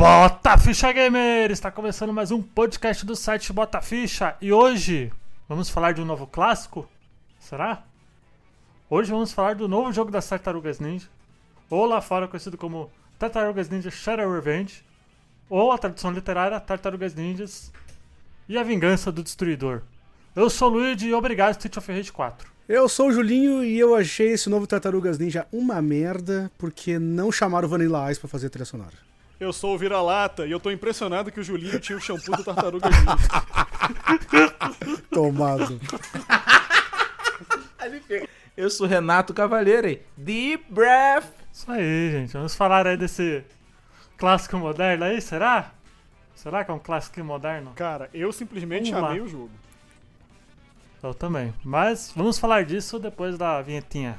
Bota Ficha Gamer! Está começando mais um podcast do site Bota Ficha e hoje vamos falar de um novo clássico? Será? Hoje vamos falar do novo jogo das Tartarugas Ninja, ou lá fora conhecido como Tartarugas Ninja Shadow Revenge, ou a tradução literária Tartarugas Ninjas e a Vingança do Destruidor. Eu sou o Luigi e obrigado Street of Rage 4. Eu sou o Julinho e eu achei esse novo Tartarugas Ninja uma merda porque não chamaram o Vanilla Ice pra fazer a trilha sonora. Eu sou o Vira-Lata e eu tô impressionado que o Julinho tinha o shampoo do Tartaruga Ninja. Tomado. Eu sou Renato Cavaleiro. hein? Deep breath. Isso aí, gente. Vamos falar aí desse clássico moderno aí, será? Será que é um clássico moderno? Cara, eu simplesmente Vamos lá. amei o jogo. Eu também. Mas vamos falar disso depois da vinhetinha.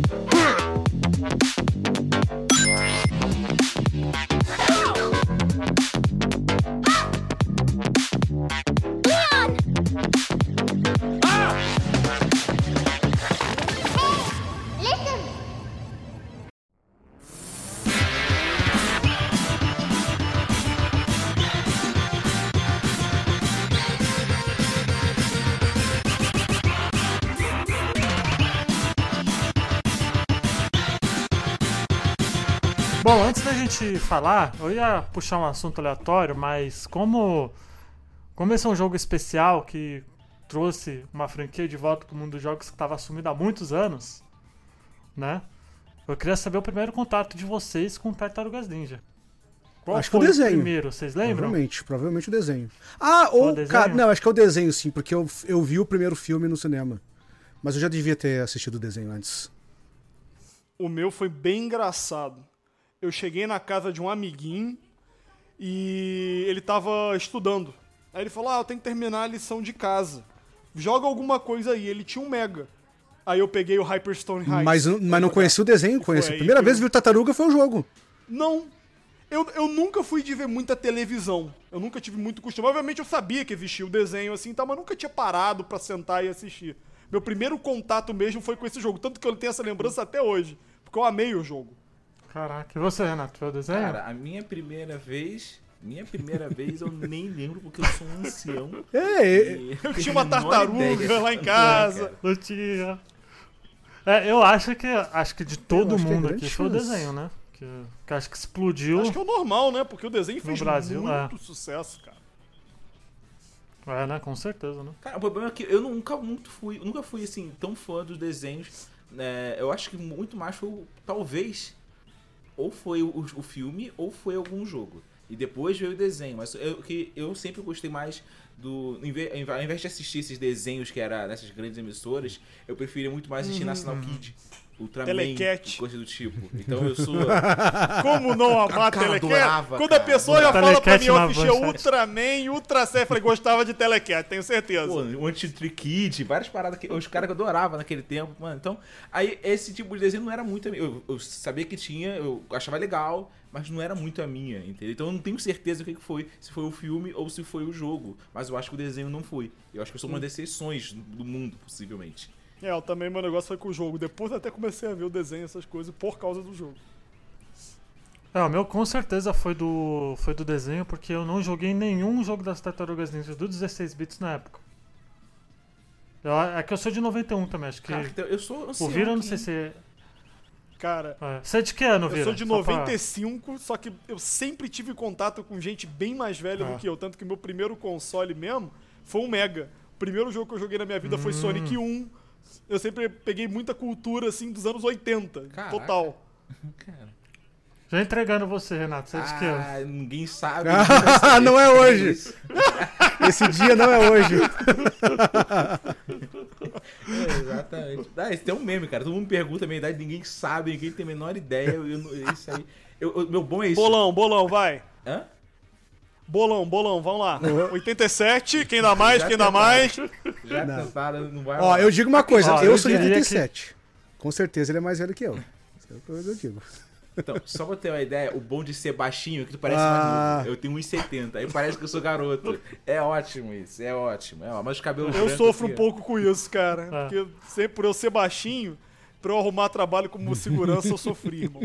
Bom, antes da gente falar, eu ia puxar um assunto aleatório, mas como, como esse é um jogo especial que trouxe uma franquia de volta pro mundo dos jogos que estava sumida há muitos anos, né? Eu queria saber o primeiro contato de vocês com Tartarugas Ninja. Qual Acho que o desenho. primeiro, vocês lembram? Provavelmente, provavelmente o desenho. Ah, o ou, desenho? cara, não, acho que é o desenho sim, porque eu, eu vi o primeiro filme no cinema. Mas eu já devia ter assistido o desenho antes. O meu foi bem engraçado. Eu cheguei na casa de um amiguinho e ele tava estudando. Aí ele falou: Ah, eu tenho que terminar a lição de casa. Joga alguma coisa aí. Ele tinha um Mega. Aí eu peguei o Hyperstone Heist. Mas, mas não jogar. conheci o desenho, conheci. A primeira vez eu- que vi o Tartaruga foi o jogo. Não. Eu, eu nunca fui de ver muita televisão. Eu nunca tive muito costume. Obviamente eu sabia que existia o desenho assim, e tal, mas nunca tinha parado pra sentar e assistir. Meu primeiro contato mesmo foi com esse jogo, tanto que eu tenho essa lembrança até hoje, porque eu amei o jogo. Caraca, e você, Renato? Foi o desenho? Cara, a minha primeira vez. Minha primeira vez eu nem lembro porque eu sou um ancião. É, é, Eu tinha uma tartaruga lá em É, casa. Não tinha. É, eu acho que acho que de todo é mundo aqui foi o desenho, né? Que, que acho que explodiu. Acho que é o normal, né? Porque o desenho No fez Brasil, muito é. sucesso, cara. É, né? Com certeza, né? Cara, o problema é que eu nunca muito fui, nunca fui assim tão fã dos desenhos. né? eu acho que muito mais foi talvez ou foi o, o filme ou foi algum jogo. E depois veio o desenho, mas eu, que eu sempre gostei mais do. Ao invés de assistir esses desenhos que era nessas grandes emissoras, eu preferia muito mais assistir National Kid, Ultraman, Telecat. coisa do tipo. Então eu sou. Como não amar Cara, Telecat? adorava, Quando a cara. pessoa já fala pra mim, eu manchete. Ultraman, Ultra eu falei, gostava de Telecat, tenho certeza. Pô, o Anti-Tree Kid, várias paradas que os caras que eu adorava naquele tempo, mano. Então, aí esse tipo de desenho não era muito a minha. Eu, eu sabia que tinha, eu achava legal, mas não era muito a minha, entendeu? Então eu não tenho certeza o que que foi, se foi o filme ou se foi o jogo. Mas eu acho que o desenho não foi. Eu acho que eu sou uma das exceções do mundo, possivelmente. É, eu também meu negócio foi com o jogo. Depois eu até comecei a ver o desenho, essas coisas, por causa do jogo. É, o meu com certeza foi do, foi do desenho, porque eu não joguei nenhum jogo das Tartarugas Ninja do 16 bits na época. Eu, é que eu sou de 91 também, acho que. Cara, eu sou o ancião Vira, eu não sei se. Cara, É. Você é de que ano, eu Vira? sou de Só pra- 95, só que eu sempre tive contato com gente bem mais velha Ah. do que eu. Tanto que meu primeiro console mesmo foi um Mega. O primeiro jogo que eu joguei na minha vida foi Hum. Sonic 1. Eu sempre peguei muita cultura, assim, dos anos 80. Caraca. Total. Cara. Já entregando você, Renato. Você é de que? Ah, ninguém sabe. Ah, não é hoje. Esse dia não é hoje. É, exatamente. Ah, esse tem um meme, cara. Todo mundo pergunta a minha idade, ninguém sabe, ninguém tem a menor ideia. Eu, não- isso aí. Eu, eu- meu bom é isso. Bolão, bolão, vai. Hã? Bolão, bolão, vamos lá. 87, quem dá mais, Já quem dá mais. Já Não. tentaram, não vai Ó, rolar. eu digo uma coisa, Ó, eu eu sou de diria 87. Com certeza ele é mais velho que eu. Isso é o que eu digo. Então, só pra ter uma ideia, o bom de ser baixinho é que tu parece Ah. mais novo. Eu tenho 1,70, aí parece que eu sou garoto. É ótimo isso, é ótimo. É, ó, mas os cabelos Eu sofro um aqui, ó. pouco com isso, cara. É. Porque sempre por eu ser baixinho, pra eu arrumar trabalho como segurança, eu sofri, irmão.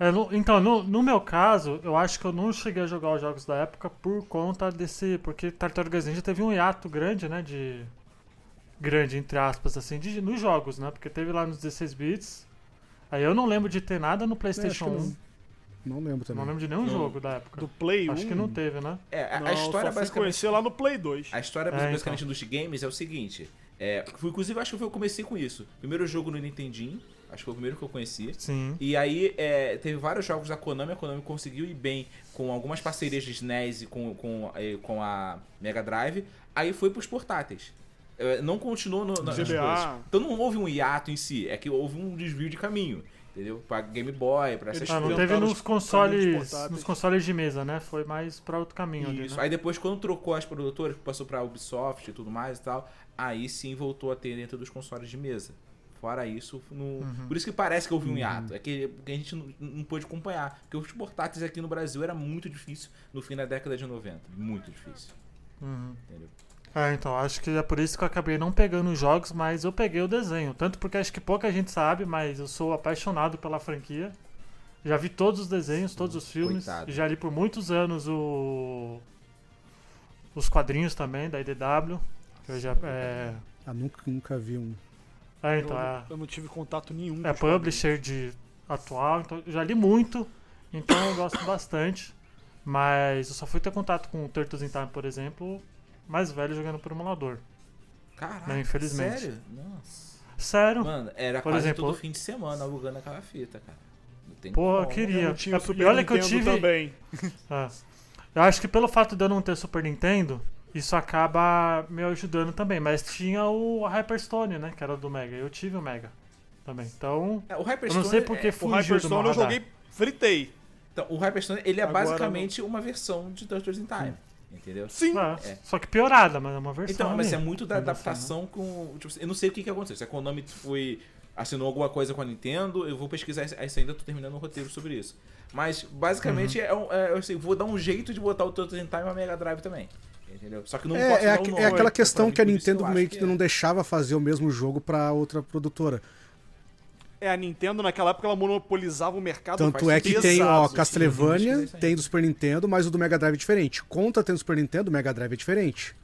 É, no- então, no, no meu caso, eu acho que eu não cheguei a jogar os jogos da época por conta desse. Porque Tartarugas Ninja teve um hiato grande, né? De. Grande, entre aspas, assim, de, nos jogos, né? Porque teve lá nos 16 bits. Aí eu não lembro de ter nada no PlayStation É, acho 1. que Não lembro também. Não lembro de nenhum Não. jogo da época. Do Play 1. Acho que não teve, né? É, a, Não, a história só basicamente. conhecer lá no Play 2. A história É, basicamente dos games é o seguinte. É, inclusive, acho que eu comecei com isso. Primeiro jogo no Nintendinho, acho que foi o primeiro que eu conheci. Sim. E aí é, teve vários jogos da Konami, a Konami conseguiu ir bem com algumas parcerias de SNES e com, com, eh, com a Mega Drive. Aí foi pros portáteis. É, não continuou no, nas GBA. coisas. Então não houve um hiato em si, é que houve um desvio de caminho. Entendeu? Pra Game Boy, pra essas Eles Ah, não coisas. teve nos os consoles. Nos consoles de mesa, né? Foi mais pra outro caminho ali, Isso. né? Aí depois, quando trocou as produtoras, passou pra Ubisoft e tudo mais e tal, aí sim voltou a ter dentro dos consoles de mesa. Fora isso, no... Uhum. por isso que parece que houve um hiato. É que a gente não, não pôde acompanhar. Porque os portáteis aqui no Brasil era muito difícil no fim da década de 90. Muito difícil. Uhum. Entendeu? É, então, acho que é por isso que eu acabei não pegando os jogos, mas eu peguei o desenho. Tanto porque acho que pouca gente sabe, mas eu sou apaixonado pela franquia. Já vi todos os desenhos, todos os filmes. Coitado. Já li por muitos anos o... os quadrinhos também, da IDW. Eu já, é... Ah, nunca, nunca vi um. É, Eu, então, é, eu não tive contato nenhum. é publisher de atual, então eu já li muito, então eu gosto bastante. Mas eu só fui ter contato com o Turtles in Time, por exemplo, mais velho jogando por emulador. Caraca, Não, infelizmente. sério? Nossa. Sério? Mano, era Por quase exemplo- todo fim de semana alugando aquela fita, cara. Não tem Pô, eu como. queria. Eu tinha É, Super e olha que eu tive. também. É. Eu acho que pelo fato de eu não ter Super Nintendo, isso acaba me ajudando também. Mas tinha o Hyperstone, né? Que era do Mega. Eu tive o Mega também. Então. É, o Eu Hyperstone não sei por que é- O fugiu do meu Hyperstone eu radar. joguei, fritei. Então, o Hyperstone, ele é Agora basicamente uma versão de Turtles in Time. Entendeu? Sim. É, É. Só que piorada, mas é uma versão. Então, mas é muito da assim, né? adaptação com. Tipo, eu não sei o que, que aconteceu. Se a Konami foi. assinou alguma coisa com a Nintendo, eu vou pesquisar isso isso ainda, tô terminando um roteiro sobre isso. Mas basicamente Uhum. é, um, é eu sei, vou dar um jeito de botar o Turtles in Time na Mega Drive também. Entendeu? Só que não É, é, é aquela questão que a Nintendo meio acho que não é. deixava fazer o mesmo jogo pra outra produtora. É, a Nintendo naquela época ela monopolizava o mercado. Tanto é que tem, ó, assim. Castlevania, tem do Super Nintendo, mas o do Mega Drive é diferente. Conta tem do Super Nintendo, o Mega Drive é diferente.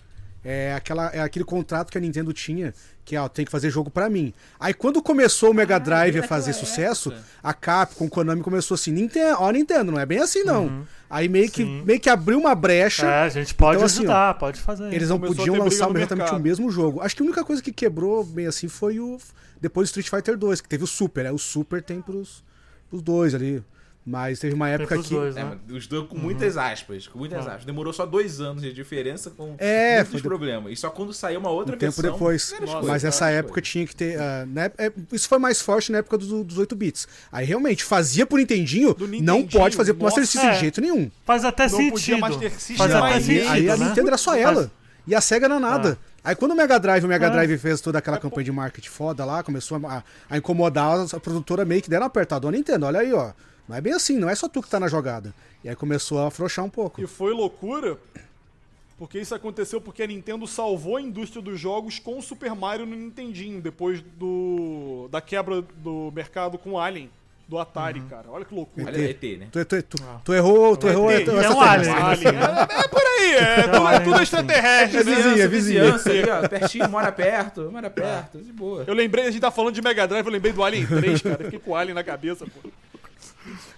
É, aquela, é aquele contrato que a Nintendo tinha, que ó, tem que fazer jogo pra mim. Aí quando começou o Mega Ah, Drive bem a fazer sucesso, época. a Capcom, o Konami começou assim, Nintendo, ó, Nintendo, não é bem assim não. Aí meio que, meio que abriu uma brecha. É, a gente pode Então, assim, ajudar, pode fazer. Eles não Começou podiam lançar exatamente o mesmo jogo. Acho que a única coisa que quebrou bem assim foi o. Depois do Street Fighter 2, que teve o Super. Aí o Super tem pros, pros dois ali. Mas teve uma época que. dois, É, né? mas os dois com muitas aspas, com muitas Ah. aspas. Demorou só dois anos de diferença com É, muitos foi de- problemas. E só quando saiu uma outra Um tempo versão, depois. várias Nossa, Mas coisas, várias época coisas. tinha que ter. ah, né, é- isso foi mais forte na época do- dos 8 bits. Aí realmente, fazia pro Nintendinho, não pode fazer pro Master. System É. de jeito nenhum. Faz até Não podia sentido. Master System, Faz não, até aí- sentido, aí a né? Nintendo era só ela. E a SEGA não era nada. Aí quando o Mega Drive, o Mega É. Drive fez toda aquela campanha de marketing foda lá, começou a, a incomodar, a produtora meio que deram uma apertada. Ó, Nintendo, olha aí, ó. Não é bem assim, não é só tu que tá na jogada. E aí começou a afrouxar um pouco. E foi loucura, porque isso aconteceu porque a Nintendo salvou a indústria dos jogos com o Super Mario no Nintendinho, depois do da quebra do mercado com o Alien, do Atari, Uhum. cara. Olha que loucura. Olha, ET, né? Tu, tu, tu, tu errou, tu errou. ET. é essa um alien. Alien. É, é por aí, é, tudo, Alien, é tudo extraterrestre, É né? vizinha, Vizinhança, vizinha. vizinhança ali, ó, pertinho, mora perto, mora perto, de boa. Eu lembrei, a gente tá falando de Mega Drive, eu lembrei do Alien 3, cara. Eu fiquei com o Alien na cabeça, pô.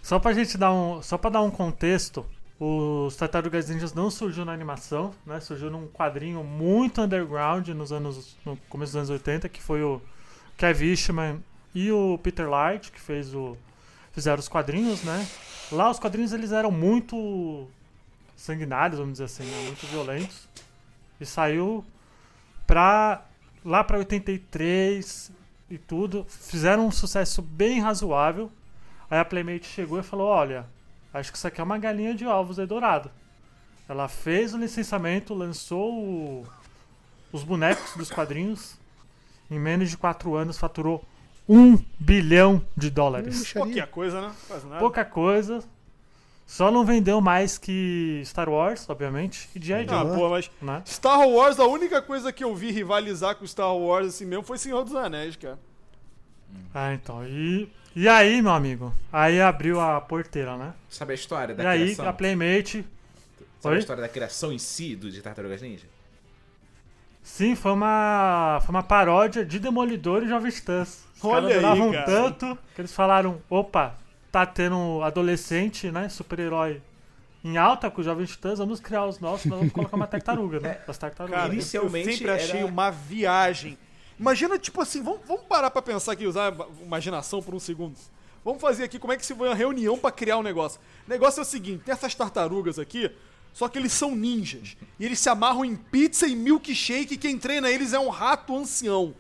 Só pra gente dar um. Só pra dar um contexto, os Tartarugas Ninjas não surgiu na animação, né? Surgiu num quadrinho muito underground nos anos. no começo dos anos 80, que foi o Kevin Eastman e o Peter Light, que fez o. fizeram os quadrinhos, né? Lá os quadrinhos eles eram muito sanguinários, vamos dizer assim, né? muito violentos. E saiu pra. lá pra 83 e tudo. Fizeram um sucesso bem razoável. Aí a Playmate chegou e falou: Olha, acho que isso aqui é uma galinha de ovos aí dourado. Ela fez o licenciamento, lançou o- os bonecos dos quadrinhos. Em menos de 4 anos faturou Um bilhão de dólares. Mixaria. Qualquer coisa, né? Quase nada. Pouca coisa. Só não vendeu mais que Star Wars, obviamente, e G.I. Ah, Joe, pô, mas né? Star Wars, a única coisa que eu vi rivalizar com Star Wars assim mesmo foi Senhor dos Anéis, cara. Ah, então. E, e aí, meu amigo? Aí abriu a porteira, né? Sabe a história da E aí criação? a Playmate. Sabe Oi? a história da criação em si do de Tartarugas Ninja? Sim, foi uma, foi uma paródia de Demolidor e Jovens Titãs. Os Olha caras aí, cara. tanto que eles falaram: opa, tá tendo adolescente, né? Super-herói em alta com os Jovens Titãs, vamos criar os nossos, nós vamos colocar uma tartaruga, né? As tartarugas. Cara, Inicialmente eu sempre achei era- uma viagem. Imagina, tipo assim, vamos, vamos parar pra pensar aqui, usar a imaginação por um segundo. Vamos fazer aqui como é que se foi uma reunião pra criar um negócio. O negócio é o seguinte, tem essas tartarugas aqui, só que eles são ninjas. E eles se amarram em pizza e milkshake e quem treina eles é um rato ancião.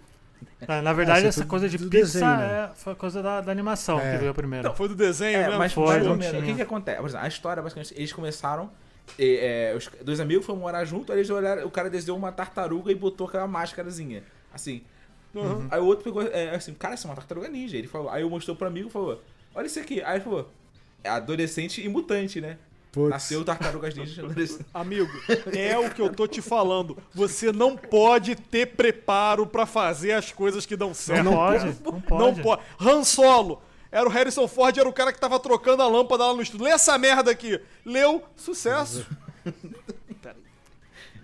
É, na verdade, Ah, é essa coisa de pizza desenho, né? é, foi coisa da, da animação É. que veio primeiro. Foi do desenho É, mesmo? mas Foi, mais ou não menos. O que que acontece? Por exemplo, a história, basicamente, eles começaram. e, é, os dois amigos foram morar junto, aí eles olharam, o cara desenhou uma tartaruga e botou aquela máscarazinha. Assim. Uhum. Aí o outro pegou, é, assim, cara, isso é uma tartaruga ninja. Ele falou, aí eu mostrou pro amigo e falou: Olha isso aqui. Aí ele falou: É adolescente e mutante, né? Putz. Nasceu tartarugas ninjas adolescente. Amigo, é o que eu tô te falando. Você não pode ter preparo pra fazer as coisas que dão certo. Não, pode, não pode. Não pode. Han Solo. Era o Harrison Ford, era o cara que tava trocando a lâmpada lá no estúdio. Lê essa merda aqui. Leu, sucesso.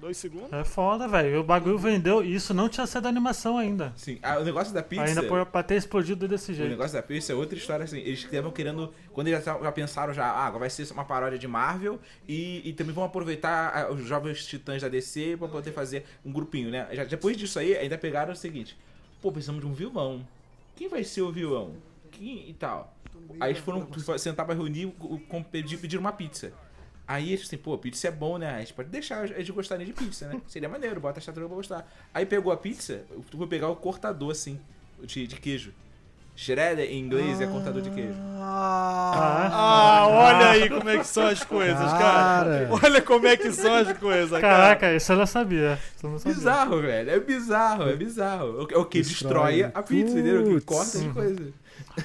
Dois segundos. É foda, velho. O bagulho vendeu e isso não tinha sido animação ainda. Assim, ah, o negócio da pizza. Ainda por, pra ter explodido desse O jeito. negócio da pizza é outra história, assim. Eles estavam querendo. Quando eles já, já pensaram já, ah, agora vai ser uma paródia de Marvel e, e também vão aproveitar ah, os jovens titãs da DC pra poder fazer um grupinho, né? Já, depois disso aí, ainda pegaram o seguinte: pô, precisamos de um vilão. Quem vai ser o vilão? Quem e tal? Aí eles foram sentar pra reunir, pedir, pedir uma pizza. Aí eles assim, pô, pizza é bom, né? A gente pode deixar eles gostarem de pizza, né? Seria maneiro, bota a tartaruga pra gostar. Aí pegou a pizza, tu foi pegar o cortador, assim, de, de queijo. Shredder em inglês é cortador de queijo. Ah, Ah, olha aí como é que são as coisas, cara. Cara. Olha como é que são as coisas, cara. Caraca, isso eu não sabia. Isso eu não sabia. Bizarro, velho. É bizarro, é bizarro. É o que destrói, Destrói. a pizza, entendeu? Que Putz. corta as coisas.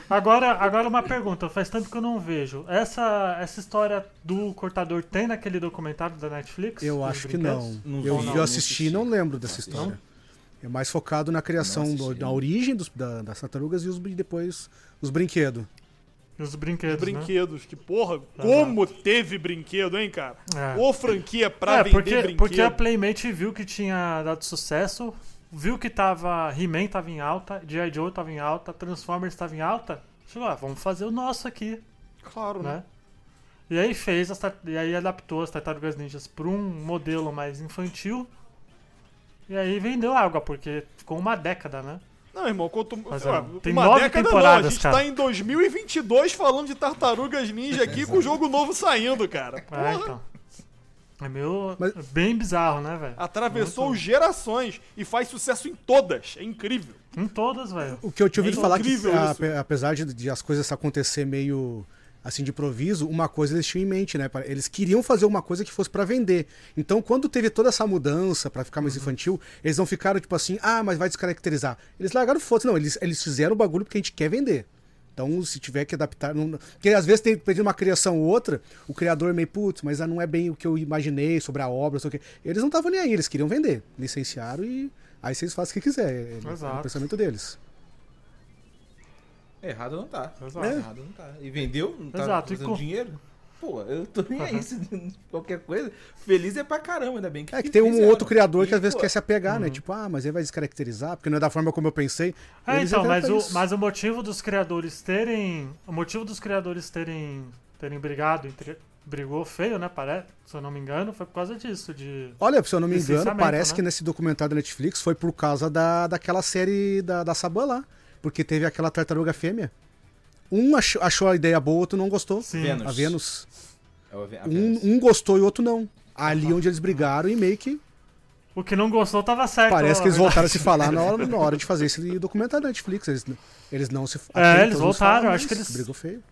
Agora, agora uma pergunta, faz tempo que eu não vejo. Essa, essa história do cortador tem naquele documentário da Netflix? eu acho que não. Não eu, não, assisti não e não lembro dessa história. É mais focado na criação, Não do- na origem dos- da- das tartarugas e os, depois os brinquedos. Os brinquedos, né? Brinquedos, que porra, como teve brinquedo, hein, cara? É. Ô franquia pra É, vender porque, brinquedo. porque a Playmate viu que tinha dado sucesso, viu que tava He-Man tava em alta, G.I. Joe tava em alta, Transformers tava em alta. Chegou, ah, vamos fazer o nosso aqui, Claro, né? né? E aí fez, as e aí adaptou as Tartarugas Ninjas para um modelo mais infantil. E aí vendeu água, porque ficou uma década, né? Não, irmão, quanto, ué, ó, tem uma nove década não, a temporadas, gente cara. tá em 2022 falando de Tartarugas Ninja aqui com o jogo novo saindo, cara. É, Porra, então. É meio. Mas- bem bizarro, né, velho? atravessou gerações e faz sucesso em todas. É incrível. Em todas, velho. O que eu tinha ouvido É falar que, incrível a- apesar de, de as coisas acontecer meio assim de improviso, uma coisa eles tinham em mente, né? Eles queriam fazer uma coisa que fosse pra vender. Então, quando teve toda essa mudança pra ficar mais Uhum. infantil, eles não ficaram tipo assim, ah, mas vai descaracterizar. Eles largaram foda, não, eles, eles fizeram o bagulho porque a gente quer vender. Então, se tiver que adaptar. Não... Porque às vezes tem pedindo uma criação ou outra, o criador é meio, putz, mas não é bem o que eu imaginei sobre a obra, não sei o quê. Eles não estavam nem aí, eles queriam vender. Licenciaram e aí vocês fazem o que quiser. É, é o pensamento deles. Errado não tá. Exato. Errado não tá. E vendeu? Não tá Exato, e com- dinheiro? Pô, eu tô nem aí se qualquer coisa. Feliz é pra caramba, ainda bem que É que tem um fizeram. outro criador que E, às vezes pô, quer se apegar, né? Tipo, ah, mas ele vai descaracterizar, porque não é da forma como eu pensei. É, Eles então, mas o, isso. mas o motivo dos criadores terem. O motivo dos criadores terem. terem brigado, entre- brigou feio, né? Parece, se eu não me engano, foi por causa disso. De. Olha, se eu não me engano, parece né? que nesse documentário da Netflix foi por causa da, daquela série da, da Saban lá. Porque teve aquela tartaruga fêmea. Um achou, achou a ideia boa, outro não gostou. Sim. Vênus. A Vênus. É a Um, Vênus. um gostou e o outro não. Ali onde eles brigaram e meio que O que não gostou tava certo. parece que eles na voltaram a se falar na hora, na hora de fazer esse documentário da Netflix. Eles, eles não se É, eles não se voltaram, falam, acho que eles- Brigou feio.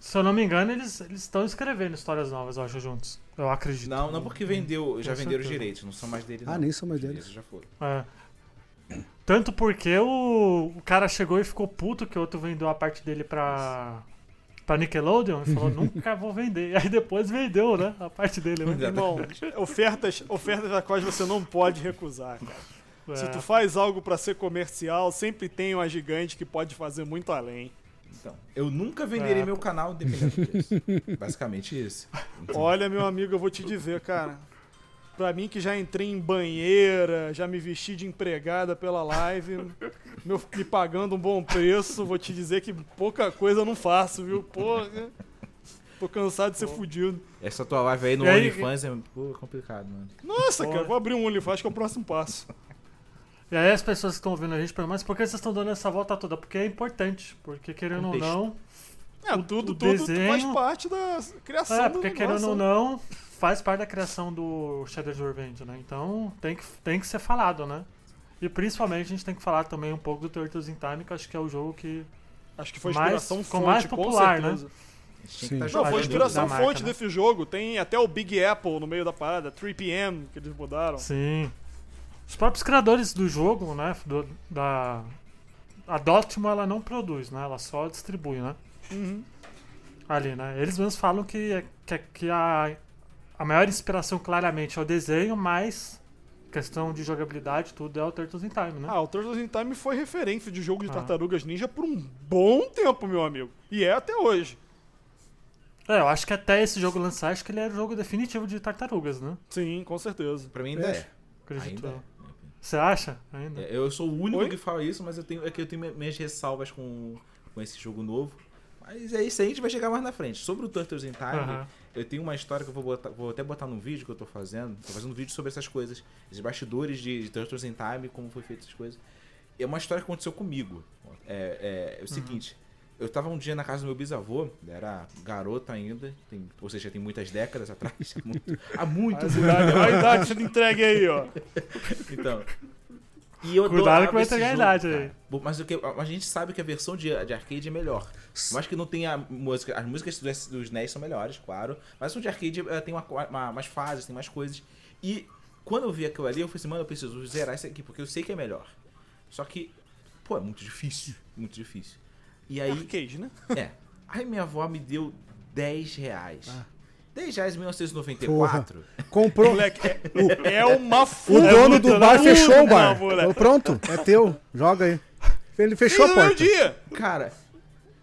Se eu não me engano, eles eles estão escrevendo histórias novas, eu acho, juntos. Eu acredito. Não, não porque vendeu, já Com venderam os direitos, não são mais dele. Ah, não. nem são mais deles. direitos já foram. É. Tanto porque o, o cara chegou e ficou puto que o outro vendeu a parte dele pra, pra Nickelodeon e falou, nunca vou vender. Aí depois vendeu, né? A parte dele. Né? Irmão, ofertas, ofertas da quais você não pode recusar, cara. Se É. tu faz algo pra ser comercial, sempre tem uma gigante que pode fazer muito além. Então, eu nunca venderia É. meu canal dependendo do preço. Basicamente isso. Então, Olha, meu amigo, eu vou te dizer, cara. Pra mim que já entrei em banheira, já me vesti de empregada pela live, meu, me pagando um bom preço, vou te dizer que pouca coisa eu não faço, viu? Porra. Tô cansado de ser fudido. Essa tua live aí no E aí- OnlyFans é pô, complicado, mano. Nossa, Porra. cara, vou abrir um OnlyFans, acho que é o próximo passo. E aí as pessoas que estão ouvindo a gente perguntam, mas por que vocês estão dando essa volta toda? Porque é importante. Porque querendo ou Contexto. não, É, tudo, o tudo desenho- faz parte da criação É, do porque negócio. querendo ou não, faz parte da criação do Shadow's Revenge, né? Então tem que, tem que ser falado, né? E principalmente a gente tem que falar também um pouco do Turtles in Time, que acho que é o jogo que. Acho que foi mais- inspiração ficou fonte, mais com popular, gente Sim. Não, foi inspiração marca, fonte né? desse jogo. Tem até o Big Apple no meio da parada, 3PM, que eles mudaram. Sim. Os próprios criadores do jogo, né? Do, da. A Dotimo ela não produz, né? Ela só distribui, né? Uhum. Ali, né? Eles mesmos falam que, que, que a, a maior inspiração claramente é o desenho, mas questão de jogabilidade, tudo é o Turtles in Time, né? Ah, o Turtles in Time foi referência de jogo de Ah. tartarugas ninja por um bom tempo, meu amigo. E é até hoje. É, eu acho que até esse jogo lançar, acho que ele era o jogo definitivo de tartarugas, né? Sim, com certeza. Pra mim ainda É. é. Acredito. Ainda eu. Você acha? Ainda? É, Eu sou o único Oi? que fala isso, mas eu tenho, é que eu tenho mi- minhas ressalvas com, com esse jogo novo. Mas é isso aí, a gente vai chegar mais na frente. Sobre o Turtles in Time, Aham. Eu tenho uma história que eu vou, botar- vou até botar num vídeo que eu tô fazendo. Tô fazendo um vídeo sobre essas coisas. Esses bastidores de, de Turtles in Time, como foi feito essas coisas. É uma história que aconteceu comigo. É, é, é o seguinte. Eu tava um dia na casa do meu bisavô, era garoto ainda, tem, ou seja, tem muitas décadas atrás, há muito, há muito, muito idade, olha a idade entregue aí, ó. então. E eu Cuidado que vai entregar a idade aí. Mas o que, a gente sabe que a versão de, de arcade é melhor. Eu acho que não tem a música. As músicas dos, dos NES são melhores, claro. Mas a versão de arcade eh, tem uma, uma- mais fases, tem mais coisas. E quando eu vi aquilo ali, eu falei assim, mano, eu preciso zerar isso aqui, porque eu sei que é melhor. Só que, pô, é muito difícil. Muito difícil. E aí. Arcade, né? É. Aí minha avó me deu 10 reais. Ah. 10 reais em 1994. Comprou. Moleque, é, é uma O fuga. dono do bar fechou o bar. Não, Pronto, é teu. Joga aí. Ele fechou a Fez porta. dia. Cara,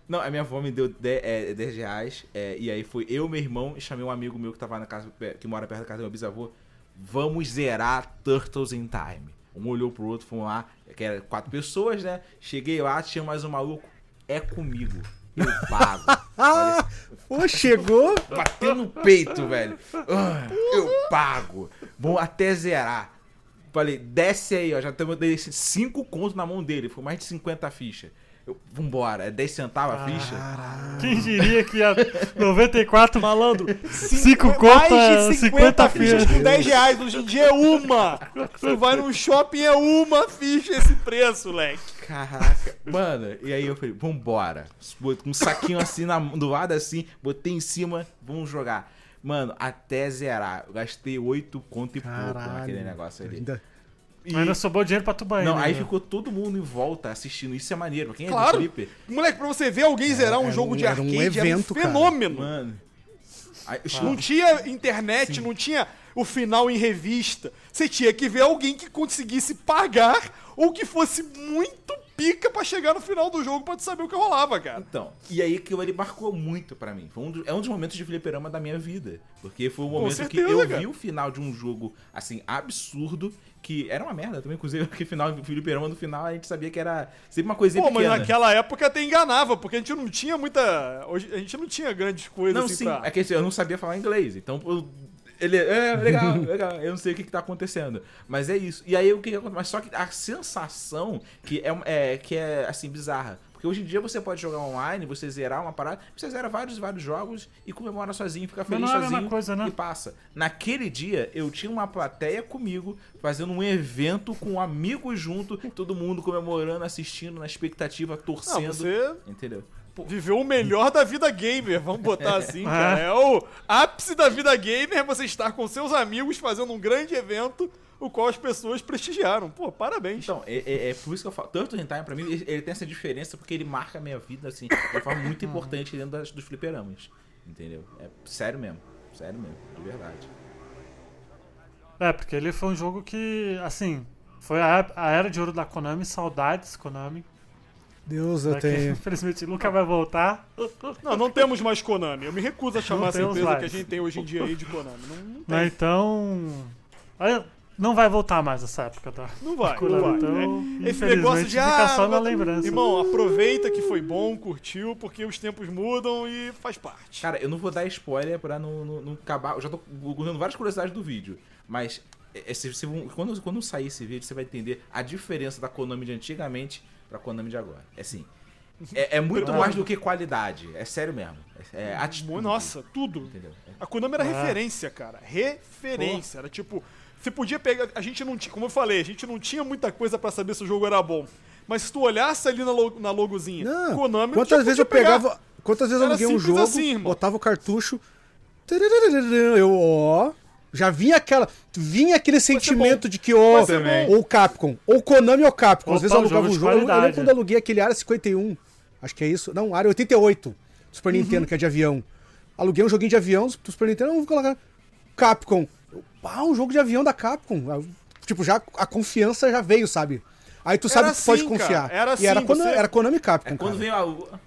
não, a minha avó me deu 10, é, 10 reais. é, e aí foi eu, meu irmão, e chamei um amigo meu que tava na casa, que mora perto da casa do meu bisavô. Vamos zerar Turtles in Time. Um olhou pro outro, fomos lá, que era quatro pessoas, né? Cheguei lá, tinha mais um maluco. É comigo. Eu pago. Ah, pô, chegou. Bateu no peito, velho. Ah, eu pago. Bom, até zerar. Falei, desce aí, ó. Já temos 5 contos na mão dele. Foi mais de 50 fichas. Eu, vambora, é 10 centavos a ficha? Quem diria que a 94 Malandro, 5 mais conta, de 50 fichas fichas. com 10 reais. Hoje em dia é uma. Você vai num shopping, é uma ficha esse preço, moleque. Caraca. Mano, e aí eu falei, vambora. Um saquinho assim na, do lado assim, botei em cima, vamos jogar. Mano, até zerar. Eu gastei 8 conto e pouco naquele negócio ali. Ainda- E- Ainda sobrou dinheiro pra tu banho. não, né? aí ficou todo mundo em volta assistindo. Isso é maneiro. Pra quem é Claro. do Flipper, Moleque, pra você ver alguém zerar um jogo um- de era um arcade evento, era um cara. fenômeno. Mano. Aí, Não tinha internet, não tinha o final em revista. Você tinha que ver alguém que conseguisse pagar ou que fosse muito pica pra chegar no final do jogo pra tu saber o que rolava, cara. Então, e aí aquilo ele marcou muito pra mim. Foi um do- é um dos momentos de fliperama da minha vida. Porque foi o momento certeza, que eu cara. vi o final de um jogo, assim, absurdo, que era uma merda também, inclusive, porque final, fliperama no final a gente sabia que era sempre uma coisinha Pô, mas pequena. naquela época até enganava, porque a gente não tinha muita. Hoje, a gente não tinha grandes coisas Não, assim sim, pra. é que assim, eu não sabia falar inglês, então eu- ele é legal, legal, eu não sei o que, que tá acontecendo, mas é isso. E aí o que, que acontece? Mas só que a sensação que é, é que é assim bizarra, porque hoje em dia você pode jogar online, você zerar uma parada, você zera vários vários jogos e comemora sozinho, fica feliz não sozinho coisa, né? e passa. Naquele dia eu tinha uma plateia comigo fazendo um evento com amigos junto, todo mundo comemorando, assistindo na expectativa, Não, torcendo, você entendeu? Viveu o melhor da vida gamer, vamos botar assim, cara. É o ápice da vida gamer é você estar com seus amigos fazendo um grande evento o qual as pessoas prestigiaram. Pô, parabéns. Então, é, é- é por isso que eu falo. Tanto o Hentai, pra mim, ele, ele tem essa diferença porque ele marca a minha vida, assim, de uma forma muito importante dentro das, dos fliperamas. Entendeu? É sério mesmo. Sério mesmo, de verdade. É, porque ele foi um jogo que, assim, foi a, a era de ouro da Konami, saudades Konami. Deus, eu né, que, tenho. infelizmente nunca vai voltar. Não, não temos mais Konami. Eu me recuso a chamar Não temos empresa mais. que a gente tem hoje em dia aí de Konami. Não, não tem. Né, então. Não vai voltar mais essa época da Não vai, não vai. Então, É, Esse infelizmente, negócio de fica ah, só na lembrança. Irmão, aproveita que foi bom, curtiu, porque os tempos mudam e faz parte. Cara, eu não vou dar spoiler pra não, não, não acabar. Eu já tô guardando várias curiosidades do vídeo. Mas é, se, se- quando, quando sair esse vídeo, você vai entender a diferença da Konami de antigamente pra Konami de agora. É assim. É, é muito mais do que qualidade. É sério mesmo. É, é atitude. Nossa, tudo. Entendeu? A Konami era Ah. referência, cara. Referência. Era tipo, você podia pegar. A gente não tinha, como eu falei, a gente não tinha muita coisa pra saber se o jogo era bom. Mas se tu olhasse ali na, lo- na logozinha, Não. Konami Quantas vezes eu pegar. pegava. Quantas vezes eu Era aluguei um jogo, assim, botava o cartucho. Eu, ó. Já vinha aquela. Vinha aquele sentimento de que, ser bom. Ou Capcom. Ou Konami ou Capcom. Às Opa, vezes eu um alugava jogo um jogo. Eu, eu lembro quando aluguei aquele Área 51. Acho que é isso. Não, Área 88. Do Super Uhum. Nintendo, que é de avião. Aluguei um joguinho de avião do Super Nintendo. Vamos colocar. Capcom. Ah, um jogo de avião da Capcom. Tipo, já a confiança já veio, sabe? Aí tu sabe Era que tu pode assim, confiar. cara. Era e era, assim, Konami, você- era Konami e Capcom. É quando cara. vem a.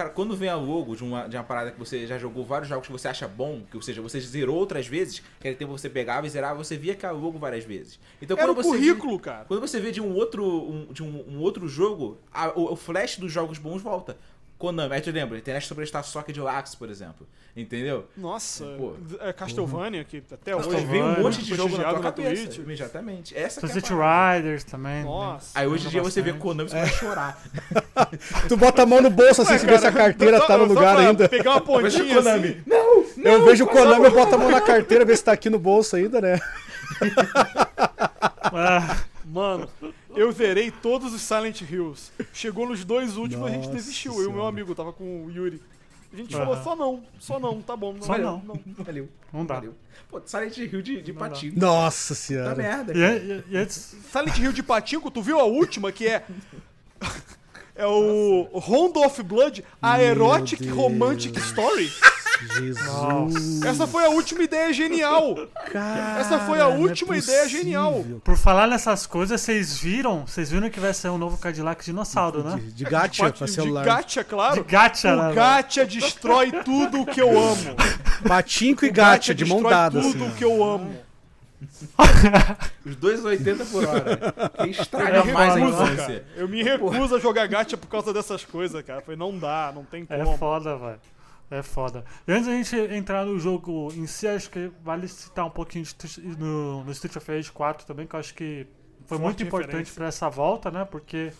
Cara, quando vem a logo de uma, de uma parada que você já jogou vários jogos que você acha bom, que ou seja, você zerou outras vezes, que era tempo você pegava e zerava, você via aquela logo várias vezes. Então Era quando o você currículo, vê, cara. Quando você vê de um outro, um, de um, um outro jogo, a- o, o flash dos jogos bons volta. Konami, aí tu lembra, Last Superstar Soccer de Lax, por exemplo. Entendeu? Nossa, Pô. é Castlevania, que até hoje. Vem um monte de jogo na tua cabeça. Twitch. Imediatamente. Essa que é. Riders também. né? Nossa. Aí hoje em dia você vê bastante. Konami, você vai chorar. Tu bota a mão no bolso assim, se vê se a carteira tá no lugar ainda. Pegar uma pontinha assim. eu vejo o Konami, eu boto a mão na carteira, ver se tá aqui no bolso ainda, né? Ah, Mano, eu zerei todos os Silent Hills. Chegou nos dois últimos, a gente desistiu. Eu e o meu Senhora. amigo, tava com o Yuri. A gente Aham. falou, só não, só não, tá bom. Só não. Valeu. não dá. Valeu. Pô, Silent Hill de, de dá. patinho. Nossa Tá senhora. merda, E, cara. e- e antes. Silent Hill de Patinco, tu viu a última, que é... É o Rondo of Blood, a Meu Erotic Deus. Romantic Story. Jesus. Essa foi a última ideia genial. Cara, Essa foi a é última ideia possível. genial. Por falar nessas coisas, vocês viram? Vocês viram que vai ser um novo Cadillac dinossauro, né? De, de gacha pra de celular. gacha, claro. De gacha, né, O velho? gacha destrói tudo o que eu amo. Patinco e O gacha, de mão destrói dada, tudo assim. o que eu amo. Os dois 80 por hora. Quem Eu estraga me mais a infância. cara. Eu me recuso a jogar gacha por causa dessas coisas, cara. Falei, não dá, não tem É como. foda, velho. É foda. E antes da gente entrar no jogo em si, acho que vale citar um pouquinho de no, no Street of Rage 4 também, que eu acho que foi Forte muito importante pra essa volta, né? Porque,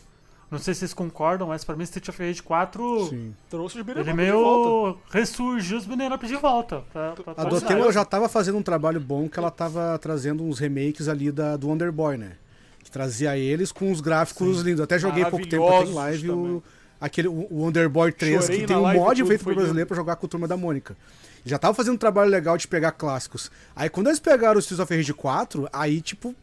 não sei se vocês concordam, mas pra mim Street of Rage 4, Sim. Trouxe os ele meio ressurgiu os Banana de volta. Pra, pra, A pra Dotemu já tava fazendo um trabalho bom que ela tava trazendo uns remakes ali da, do Wonder Boy, né? Que trazia eles com os gráficos lindos. Até joguei pouco tempo em live o, também. Aquele, o o Wonder Boy 3, Chorei que tem um mod feito pro brasileiro pra jogar com a turma da Mônica. Já tava fazendo um trabalho legal de pegar clássicos. Aí quando eles pegaram o Streets of Rage 4, aí tipo.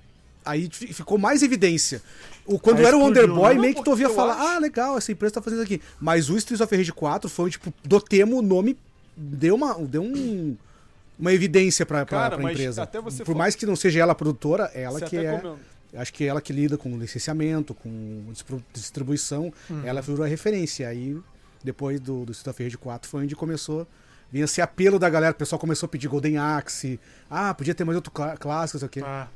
Aí fi- ficou mais evidência. O, quando Aí era o Wonder explodiu, Boy, né? meio que tu ouvia falar, acho- ah, legal, essa empresa tá fazendo isso aqui. Mas o Streets of Rage 4 foi, tipo, do Temo, o nome deu uma, deu um, uma evidência pra mas empresa. Por mais que não seja ela a produtora, ela Você que é. comenta. Acho que ela que lida com licenciamento, com distribuição, ela virou a referência. Aí, depois do, do Street of Rage 4, foi onde começou. Vinha esse apelo da galera, o pessoal começou a pedir Golden Axe. Ah, podia ter mais outro clá- clássico, isso aqui. Ah.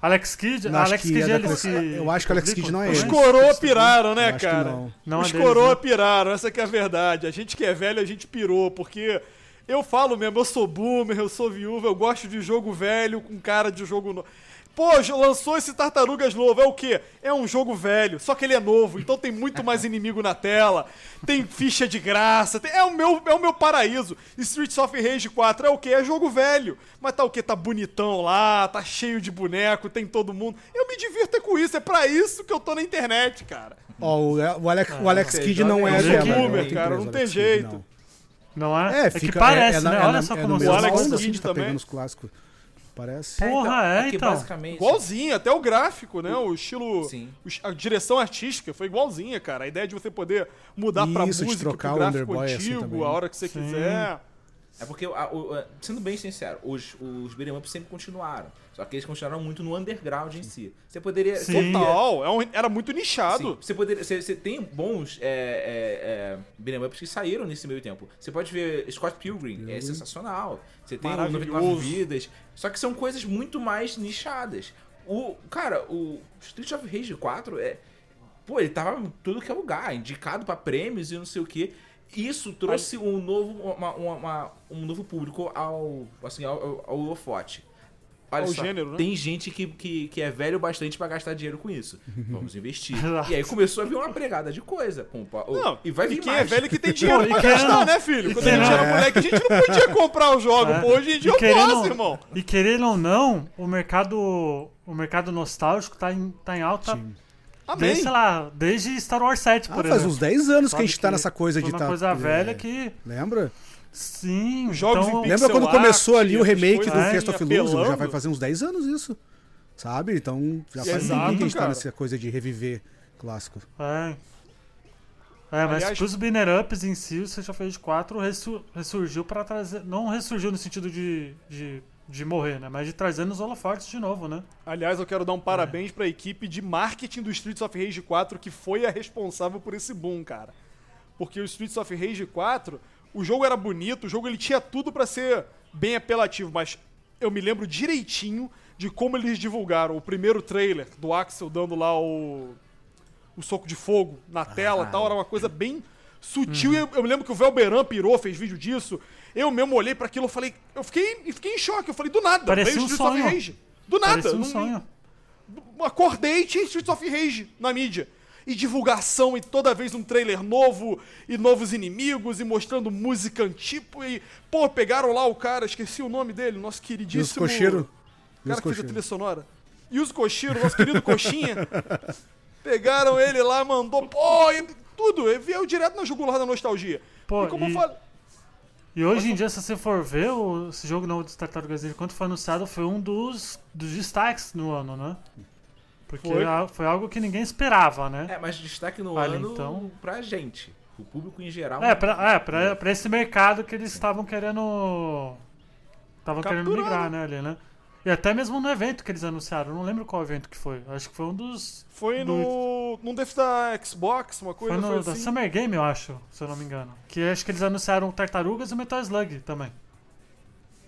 Alex Kidd? Não, Alex Kidd é é eles. Eu acho que Alex Kidd não é Os coroa piraram, né, cara? não. Não Os é deles, coroa né? piraram, essa que é a verdade. A gente que é velho, a gente pirou, porque eu falo mesmo, eu sou boomer, eu sou viúva, eu gosto de jogo velho com cara de jogo novo. Pô, já lançou esse Tartarugas novo, é o quê? É um jogo velho, só que ele é novo, então tem muito mais inimigo na tela, tem ficha de graça, tem- é, o meu, é o meu paraíso. Streets of Rage 4 é o quê? É jogo velho, mas tá o quê? Tá bonitão lá, tá cheio de boneco, tem todo mundo. Eu me divirto é com isso, é pra isso que eu tô na internet, cara. Ó, o, o Alex, o Alex Kidd não é é outra cara, empresa, não o tem Alex Kidd, jeito. não. Não é? É, que fica, parece, na- né? na- Olha só é como mesmo Alex Kidd tá também. pegando os clássicos. Parece. Porra, é, que então. basicamente. Igualzinho, até o gráfico, né? O estilo. Sim. o A direção artística foi igualzinha, cara. A ideia de você poder mudar pra Isso, de música, trocar pro o gráfico Underboy assim antigo, também. a hora que você Sim. quiser. É porque, a- o- a- sendo bem sincero, os, os beat'em ups sempre continuaram. Só que eles continuaram muito no underground em si. Você poderia. Sim. Total, é um- era muito Sim, nichado. você poderia. Você, você tem bons é, é, é, que saíram nesse meio tempo. Você pode ver Scott Pilgrim, é sensacional. Você tem o 99 Maravilhoso. vidas. Só que são coisas muito mais nichadas. O. Cara, o Street of Rage 4 é. Pô, ele tava em tudo que é lugar, indicado pra prêmios e não sei o que. Isso trouxe um novo, uma- uma- uma- um novo público ao, assim, ao, ao, ao holofote. Olha só, gênero, né? tem gente que, que, que é velho bastante pra gastar dinheiro com isso. Vamos investir. E aí começou a vir uma pregada de coisa. Pum, pá, ô, Não, e vai vir quem mais. é velho que tem dinheiro Pô, e pra gastar, né, filho? e Quando a gente era moleque, a gente não podia comprar os jogos. É. Pô, hoje em dia E eu querendo- posso, irmão. E querendo ou não, o mercado, o mercado nostálgico tá em, tá em alta Sim. Amém. desde, sei lá, desde Star Wars 7, Ah, por faz exemplo. uns 10 anos que a Sabe gente tá nessa coisa de uma tá. coisa é, velha que... Lembra? Sim, Jogos então... em Lembra quando Pixel começou art, ali o remake do assim, of Illusion? Já vai fazer uns 10 anos isso. Sabe? Então já faz exato, tempo que a gente tá nessa coisa de reviver clássico. É. É, mas Aliás- pros banner ups em si, o Street of Rage 4 ressu- ressurgiu pra trazer. Não ressurgiu no sentido de, de, de morrer, né? Mas de trazer nos holofotes de novo, né? Aliás, eu quero dar um parabéns pra equipe de marketing do Streets of Rage 4 que foi a responsável por esse boom, cara. Porque o Streets of Rage 4, o jogo era bonito, o jogo ele tinha tudo pra ser bem apelativo, mas eu me lembro direitinho de como eles divulgaram o primeiro trailer do Axel dando lá o o soco de fogo na tela, Ah. tal, era uma coisa bem sutil. E Eu, eu me lembro que o Velberan pirou, fez vídeo disso. Eu mesmo olhei pra aquilo, eu falei, eu fiquei, eu fiquei em choque, eu falei do nada, Parecia veio um Streets of sonho. Rage. Do nada, Parecia um não- sonho. acordei e tinha Streets of Rage na mídia. E divulgação, e toda vez um trailer novo, e novos inimigos, e mostrando música antigo, e, pô, pegaram lá o cara, esqueci o nome dele, nosso queridíssimo... Cocheiro. O cara que fez a trilha sonora. Yuzo Koshiro, nosso querido Coxinha. Pegaram ele lá, mandou, pô, e tudo, ele veio direto na jugular da nostalgia. Pô, e como e- eu falei... E hoje em dia, se você for ver, o, esse jogo novo de Tartarugas Ninja, quando foi anunciado, foi um dos, dos destaques no ano, né? Porque Foi. foi algo que ninguém esperava, né? É, mas destaque no Olha, ano então. pra gente. O público em geral. É, pra, é pra, pra esse mercado que eles estavam querendo. Estavam querendo migrar, né, ali, né? E até mesmo no evento que eles anunciaram, não lembro qual evento que foi. Acho que foi um dos. Foi do- no. Num deve da Xbox, uma coisa Foi no foi da assim. Summer Game, eu acho, se eu não me engano. Que acho que eles anunciaram o Tartarugas e o Metal Slug também.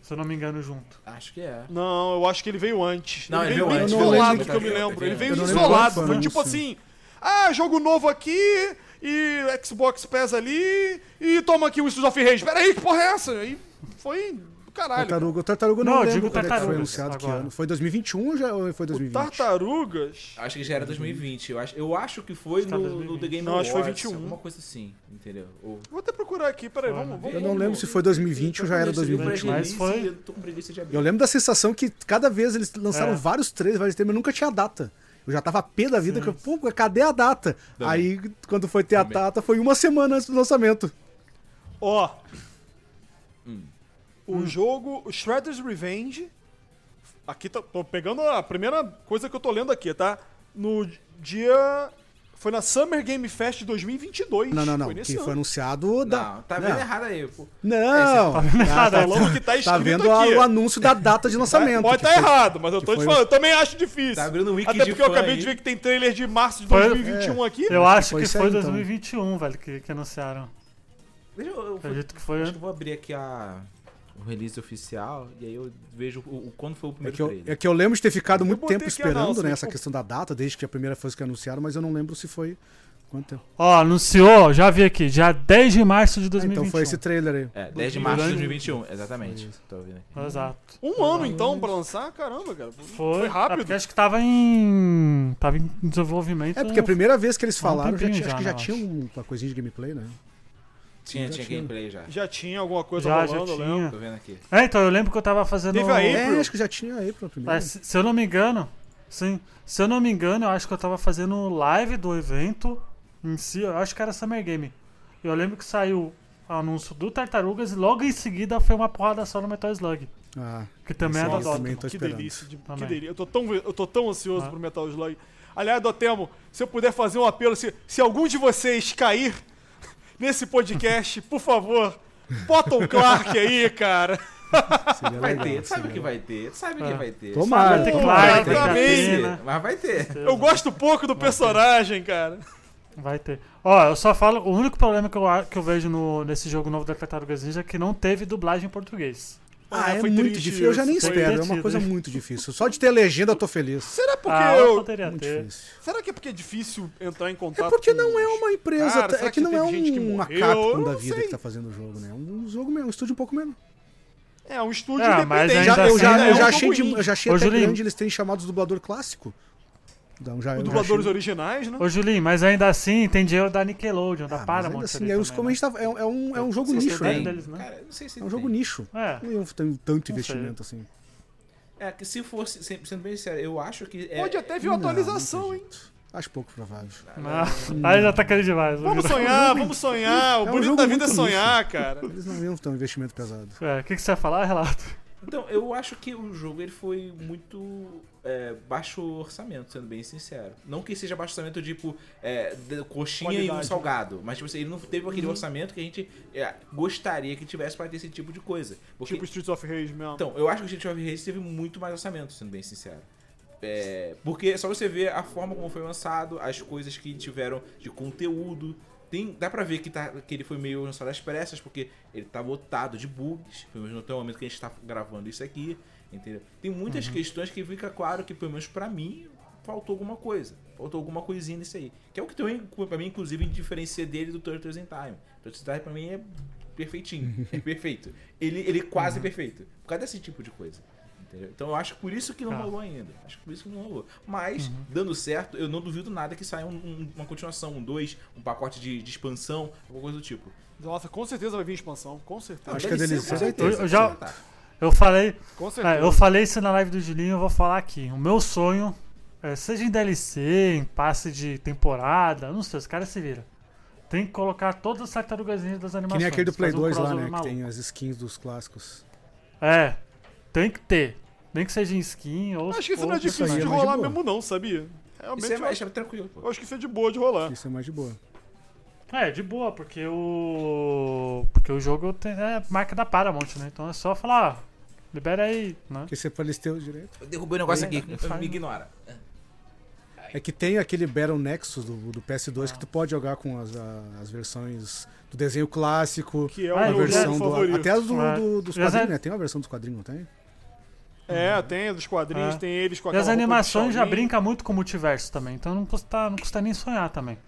Se eu não me engano, junto. Acho que é. Não, eu acho que ele veio antes. Não, ele veio veio bem antes. isolado, que eu me lembro. Ele veio isolado. Foi tipo assim: ah, jogo novo aqui, e Xbox PES ali, e toma aqui o Streets of Rage. Pera aí, que porra é essa? Aí foi caralho. Tartaruga. O Tartaruga eu não, Não, digo quando é que foi anunciado que agora. ano. Foi 2021 ou já ou foi O 2020? Tartarugas. Acho que já era 2020. Eu acho, eu acho que foi Tá, no, 2020. no The Game Não, Awards. acho que foi 21. Alguma coisa assim, entendeu? Ou... Vou até procurar aqui, peraí, Foi, vamos, né? vamos. Eu não lembro se foi 2020 ou já era Eu vi o 2021. Mas foi- Eu tô com preguiça de abrir. Eu lembro da sensação que cada vez eles lançaram É. vários trailers, vários trailers, mas nunca tinha data. Eu já tava pé da vida, que eu, pô, cadê a data? Também. Aí, quando foi ter a Também. data, foi uma semana antes do lançamento. Ó. Hum. O jogo, o Shredder's Revenge. Aqui tá, tô pegando a primeira coisa que eu tô lendo aqui, tá? No dia. Foi na Summer Game Fest 2022. Não, não, não. Foi Que ano. foi anunciado da. Não, tá não. vendo errado aí, pô. Não, tá vendo errado, tá, Falando que tá escrito tá vendo aqui. o anúncio da data de lançamento. Pode estar foi- errado, mas eu tô te falando. Eu também acho difícil. Tá abrindo um wiki Até de porque eu acabei aí. de ver que tem trailer de março de Foi- 2021 aqui. Eu acho foi que foi aí, então. 2021, velho, que, que anunciaram. Deixa eu, eu, Acredito que foi. acho que eu vou abrir aqui a, o release oficial e aí eu vejo o, o- quando foi o É primeiro que, eu, trailer. é que eu lembro de ter ficado Eu muito tempo esperando, announcement, né? Essa questão da data, desde que a primeira foi que anunciaram, mas eu não lembro se foi. Quanto tempo? Ó, anunciou, já vi aqui, dia 10 de março de Ah, 2021. então foi esse trailer aí. É, 10 de março de Grande. 2021, exatamente. Tô ouvindo aqui. Exato. Um ano então pra lançar? Caramba, cara. Foi, Foi rápido. É porque acho que tava em. Tava em desenvolvimento. É porque a primeira vez que eles um falaram, já tinha, acho já, que já né, tinha um- uma coisinha de gameplay, né? Tinha, já tinha tinha. gameplay já. Já tinha alguma coisa Já, já rolando, eu lembro. tinha. Tô vendo aqui. É, então eu lembro que eu tava fazendo. Teve a April. É, acho que já tinha aí pra primeira. É, se, se eu não me engano, sim. Se eu não me engano, eu acho que eu tava fazendo live do evento em si. Eu acho que era Summer Game. Eu lembro que saiu o anúncio do Tartarugas e logo em seguida foi uma porrada só no Metal Slug. Ah, Que também é da aí Dota. também tô Que delícia, de, que delícia. Eu tô tão, eu tô tão ansioso Ah. pro Metal Slug. Aliás, Dotemo, se eu puder fazer um apelo, se, se algum de vocês cair nesse podcast, por favor, bota o Clark aí, cara. seria Vai legal, ter, tu sabe seria que vai ter, tu sabe que É. vai ter. Tomara, Vai ter Clark, vai. Mas vai ter. Eu gosto pouco do personagem, cara. Vai ter. Ó, eu só falo, o único problema que eu, que eu vejo no, nesse jogo novo da Tartarugas Ninja é que não teve dublagem em português. Ah, Ah, é foi muito difícil. Eu já nem isso, foi espero, é uma coisa hein? muito difícil. Só de ter legenda eu tô feliz. Será porque ah, eu. Muito ter. difícil. Será que é porque é difícil entrar em contato É porque com não é uma empresa, Cara, é que que não é um, uma? Eu Capcom da vida sei. que tá fazendo o jogo, né? É um jogo mesmo, um estúdio um pouco menos. É um estúdio Ah, mas independente. ainda Já, eu assim, já, é eu um já jogo achei, de, eu já achei Ô, até Julinho. grande eles terem chamado os dublador clássico. Então, já, Os já dubladores achei- originais, né? Ô, Julinho, mas ainda assim tem dinheiro da Nickelodeon, da Ah, mas Paramount. ainda assim, é, os- a né? tá, é, um- é um, é um jogo Não sei se nicho, tem. né? deles, né? Cara, não sei se É um tem. jogo nicho. É. Não iam ter tanto Não investimento assim. É que se fosse, se- sendo bem sincero, eu acho que. É, Pode até vir uma atualização, não hein? tem. Acho pouco provável. Ah, aí já tá querendo demais. Vamos sonhar, vamos sonhar. O É um bonito da vida é sonhar, cara. Eles não iam ter um investimento pesado. É, o que, que você ia falar, Relato? Então, eu acho que o jogo ele foi muito é, baixo orçamento, sendo bem sincero. Não que seja baixo orçamento tipo é, de- coxinha e um Qualidade. salgado, mas tipo, assim, ele não teve Uhum. aquele orçamento que a gente é, gostaria que tivesse para ter esse tipo de coisa. Porque, Tipo Streets of Rage mesmo. então, eu acho que o Street of Rage teve muito mais orçamento, sendo bem sincero. É, porque só você ver a forma como foi lançado, as coisas que tiveram de conteúdo. Tem, dá pra ver que, tá, que ele foi meio lançado às pressas, porque ele tá lotado de bugs. Pelo menos no momento que a gente tá gravando isso aqui. Entendeu? Tem muitas questões que fica claro que, pelo menos pra mim, faltou alguma coisa. Faltou alguma coisinha nisso aí. Que é o que também, pra mim, inclusive, diferencia dele do Turtles in Time. Turtles in Time pra mim é perfeitinho. é perfeito. Ele, ele é quase perfeito. Por causa desse tipo de coisa. Entendeu? Então eu acho que por isso que não Ah. rolou ainda. Acho que por isso que não rolou. Mas, dando certo, eu não duvido nada que saia um- um- uma continuação, um 2, um pacote de, de expansão, alguma coisa do tipo. Nossa, com certeza vai vir expansão. Com certeza. Acho que ser, DLC com vai certeza, ter. Eu já-. Eu falei, Com certeza. é, eu falei isso na live do Julinho, eu vou falar aqui. O meu sonho, é, seja em DLC, em passe de temporada, não sei, os caras se viram. Tem que colocar todas as tartarugas ninja das Que animações. nem aquele do Play fazer um 2 lá, né? Que tem as skins dos clássicos. É, tem que ter. Nem que seja em skin ou. Acho que isso não é difícil é de de rolar boa. mesmo, não, sabia? Realmente, Isso é eu, mais acho, tranquilo. eu acho que isso é de boa de rolar. Isso é mais de boa. É, de boa, porque o. Porque o jogo tem, é marca da Paramount, né? Então é só falar, ó, libera aí, né? Porque você o direito. Eu derrubei o negócio Bem, aqui, né? Faz- me ignora. É que tem aquele Battle Nexus do, do PS2 que tu pode jogar com as, a- as versões do desenho clássico, Que é o Ah, a meu versão do. favorito. Até as do, É. do- dos as quadrinhos, a- né? Tem uma versão dos quadrinhos, não tem? É, tem dos quadrinhos, É. tem eles com E aquela as animações já brincam muito com o multiverso também, então não custa, não custa nem sonhar também.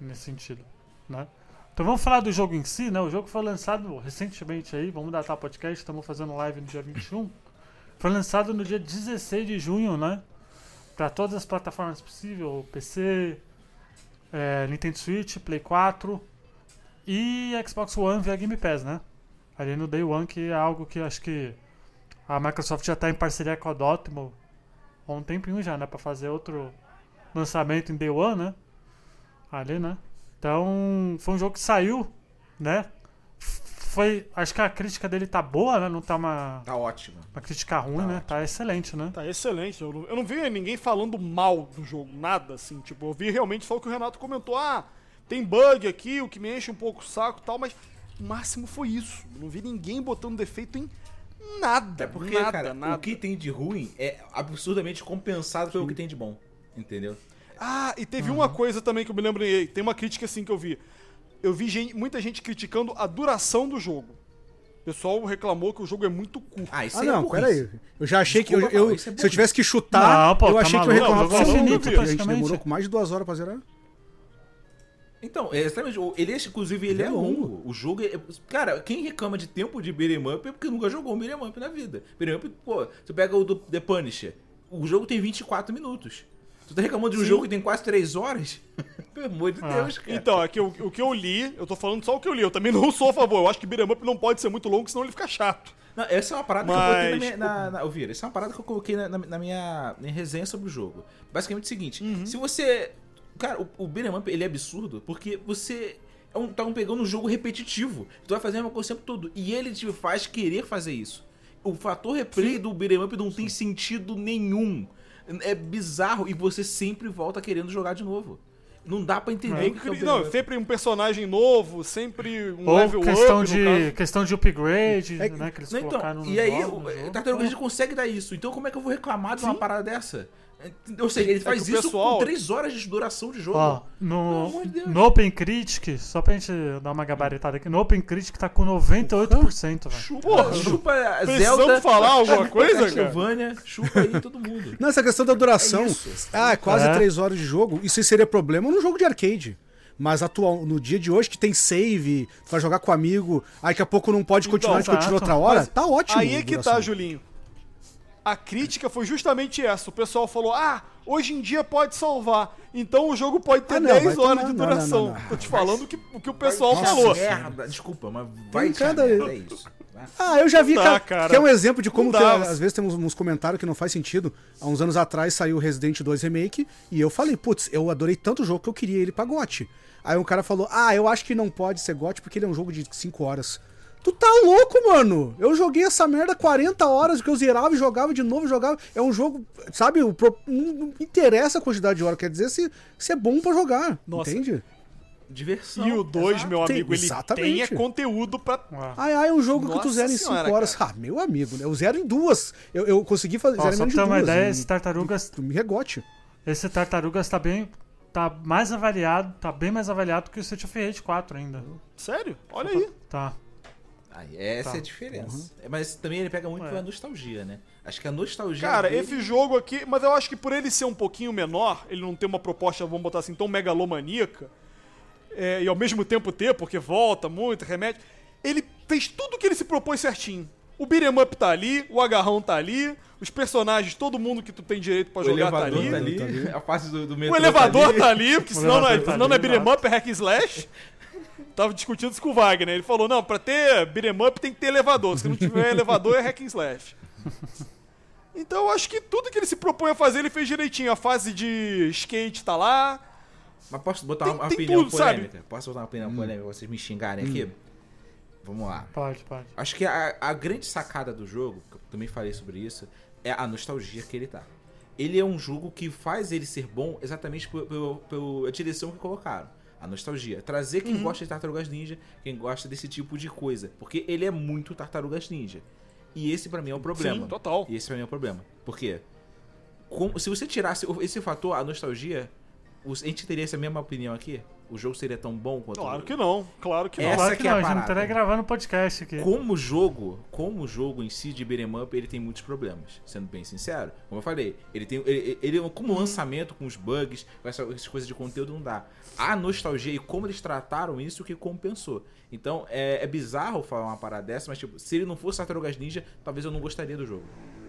Nesse sentido, né? Então vamos falar do jogo em si, né? O jogo foi lançado recentemente aí, vamos datar o podcast, estamos fazendo live no dia 21. Foi lançado no dia 16 de junho, né? Para todas as plataformas possíveis, PC, é, Nintendo Switch, Play 4 e Xbox One via Game Pass, né? Ali no Day One, que é algo que acho que a Microsoft já está em parceria com a Dotemu há um tempinho já, né? Pra fazer outro lançamento em Day One, né? Ali, né? Então, foi um jogo que saiu, né? Foi, acho que a crítica dele tá boa, né? Não tá uma, Tá ótimo. uma crítica ruim, né? Tá excelente, né? Tá excelente. Eu não, eu não vi ninguém falando mal do jogo, nada assim. Tipo, eu vi realmente só o que o Renato comentou. Ah, tem bug aqui, o que me enche um pouco o saco e tal, mas o máximo foi isso. Eu não vi ninguém botando defeito em nada. É porque, nada, cara, nada. o que tem de ruim é absurdamente compensado pelo que tem de bom. Entendeu? Ah, e teve Uhum. uma coisa também que eu me lembrei. Tem uma crítica assim que eu vi. Eu vi gente- muita gente criticando a duração do jogo. O pessoal reclamou que o jogo é muito curto. Ah, isso Ah, aí é não, burrice. peraí. Eu já achei que. Eu, Desculpa, eu- é se eu tivesse que chutar, Não, pô, eu tá achei que o maluco. reclamava Não, foi o jogo é infinito. infinito, porque A gente demorou com mais de duas horas pra zerar. Então, é exatamente. Ele, é- inclusive, ele é É longo. longo. O jogo é. Cara, quem reclama de tempo de beat'em up é porque nunca jogou um beat'em up na vida. Beat'em up, pô, você pega o do The Punisher. O jogo tem 24 minutos. Tu tá reclamando de um Sim. jogo que tem quase 3 horas? Pelo amor de Ah. Deus, cara. Então, é que o, o que eu li, eu tô falando só o que eu li. Eu também não sou a favor. Eu acho que beat'em up não pode ser muito longo, senão ele fica chato. Não, essa é uma parada Mas- que eu coloquei na minha. Na, na, Ouvir, essa é uma parada que eu coloquei na, na- na minha, minha resenha sobre o jogo. Basicamente é o seguinte: Uhum. se você. Cara, o, o Beat'em Up ele é absurdo porque você. É um, tá um pegando um jogo repetitivo. Tu vai fazer a mesma coisa o tempo todo. E ele te faz querer fazer isso. O fator replay do beat'em up não tem sentido nenhum. É bizarro e você sempre volta querendo jogar de novo. Não dá pra entender É o que é Não, sempre um personagem novo, sempre um Ou level questão up, de, questão de upgrade, É- né? Que eles Não, então, e aí, jogo, o. Tartaruga Ninja consegue dar isso. Então, como é que eu vou reclamar de uma parada dessa? Ou seja, ele faz É que o isso pessoal- com 3 horas de duração de jogo. Ó, Pelo no, amor de Deus. no Open Critic, só pra gente dar uma gabaritada aqui, no Open Critic tá com 98%, velho. Chupa, chupa a precisamos Zelda. falar alguma chupa coisa, cara? Chupa aí todo mundo. Não, essa questão da duração. É isso. ah, é quase É. três horas de jogo. Isso aí seria problema num jogo de arcade. Mas atual, no dia de hoje, que tem save, tu vai jogar com amigo, aí daqui a pouco não pode continuar, Então, a gente continua exato. outra hora, Mas tá ótimo. Aí é que duração. tá, Julinho. A crítica foi justamente essa. O pessoal falou: ah, hoje em dia pode salvar. Então o jogo pode ter Ah, não, vai 10 horas tomar- de não, não, duração. não, não. Tô te falando o que, o que o pessoal Vai falou. merda. Desculpa, mas vai cada- é isso. Ah, eu já vi, dá, cara, cara. que é um exemplo de como às vezes temos uns comentários que não faz sentido. Há uns anos atrás saiu o Resident 2 Remake e eu falei, putz, eu adorei tanto o jogo que eu queria ele pra GOT. Aí um cara falou, ah, eu acho que não pode ser GOT porque ele é um jogo de 5 horas. Tu tá louco, mano? Eu joguei essa merda 40 horas, que eu zerava e jogava de novo, jogava. É um jogo, sabe? o pro- Não interessa a quantidade de horas, quer dizer se, se é bom pra jogar. Nossa. Entende? Diversão. E o 2, exato. meu Tem- amigo, ele exatamente. tem é conteúdo pra. Ah. Ai, ai, é um jogo que tu Nossa zera em 5 senhora, horas. cara. Ah, meu amigo, né? Eu zero em duas. Eu, eu consegui fazer Ó, zero em só pra ter uma ideia, esse Tartarugas, Tu me regote. esse Tartarugas tá bem, tá mais avaliado, tá bem mais avaliado que o Street of Rage 4 ainda. Sério? Olha aí. Tá. Aí, essa Tá. é a diferença. É, Mas também ele pega muito É. pela nostalgia, né? Acho que a nostalgia. Cara, dele- esse jogo aqui, mas eu acho que por ele ser um pouquinho menor, ele não ter uma proposta, vamos botar assim, tão megalomaníaca, é, e ao mesmo tempo ter, porque volta muito, remete, ele fez tudo que ele se propôs certinho. O beat'em up tá ali, o agarrão tá ali, os personagens, todo mundo que tu tem direito pra O jogar tá elevador ali. tá ali, a parte do, do metrô O elevador ali. tá ali, porque O senão não é, tá senão não é beat'em up, é hack and slash. Tava discutindo isso com o Wagner. Ele falou: não, pra ter beat'em up tem que ter elevador. Se não tiver elevador, é hack and slash. Então eu acho que tudo que ele se propõe a fazer, ele fez direitinho. A fase de skate tá lá. Mas posso botar Tem- uma tem opinião tudo, sabe? polêmica? Posso botar uma opinião polêmica pra vocês me xingarem aqui? Vamos lá. Pode, pode. Acho que a, a grande sacada do jogo, que eu também falei sobre isso, é a nostalgia que ele tá. Ele é um jogo que faz ele ser bom exatamente pela direção que colocaram. A nostalgia. Trazer quem gosta de Tartarugas Ninja, quem gosta desse tipo de coisa. Porque ele é muito Tartarugas Ninja. E esse pra mim é o problema. Sim, total. E esse pra mim é o problema. Por quê? Como- se você tirasse esse fator, a nostalgia, os- a gente teria essa mesma opinião aqui? O jogo seria tão bom quanto Claro que não, claro que não. Essa Claro que que é a não, a gente não estaria gravando podcast aqui. como jogo, como jogo em si de beat'em up, ele tem muitos problemas, sendo bem sincero. Como eu falei, ele tem ele, ele como lançamento com os bugs, com essa- essas coisas de conteúdo não dá. A nostalgia e como eles trataram isso que compensou. Então, é, é bizarro falar uma parada dessa, mas tipo, se ele não fosse Tartarugas Ninja, talvez eu não gostaria do jogo.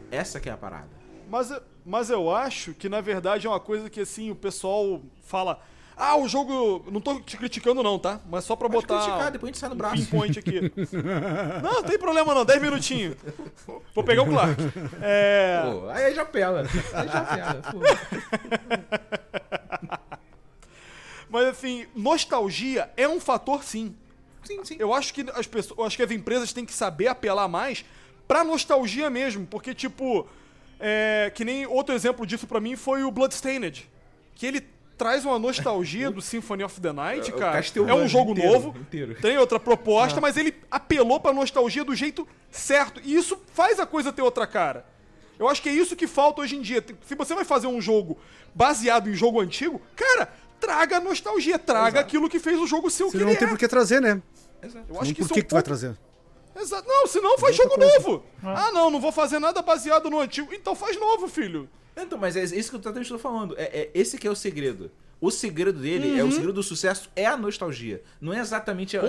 Essa que é a parada. Mas, mas eu acho que, na verdade, é uma coisa que, assim, o pessoal fala... Ah, o jogo... Não tô te criticando não, tá? Mas só pra Pode botar... criticar, depois a gente sai no braço. pinpoint aqui. não, não tem problema não, 10 minutinhos. Vou pegar o Clark. É... Pô, aí já pela. Aí já pela. Mas assim, nostalgia é um fator sim. Sim, sim. Eu acho que as pessoas, eu acho que as empresas têm que saber apelar mais pra nostalgia mesmo, porque tipo, é, que nem outro exemplo disso pra mim foi o Bloodstained, que ele traz uma nostalgia do Symphony of the Night, É, cara. É um jogo inteiro, novo, inteiro. tem outra proposta, mas ele apelou pra nostalgia do jeito certo, e isso faz a coisa ter outra cara. Eu acho que é isso que falta hoje em dia. Se você vai fazer um jogo baseado em jogo antigo, cara, traga nostalgia, traga aquilo que fez o jogo ser o que ele não tem é. por que trazer, né? Eu Não acho que por que, é um que tu vai trazer? Exato. Não, senão faz jogo coisa. novo. Ah, não, não vou fazer nada baseado no antigo. Então faz novo, filho. Então, mas é isso que eu estou falando. É, é esse que é o segredo. O segredo dele, é o segredo do sucesso, é a nostalgia. Não é exatamente a-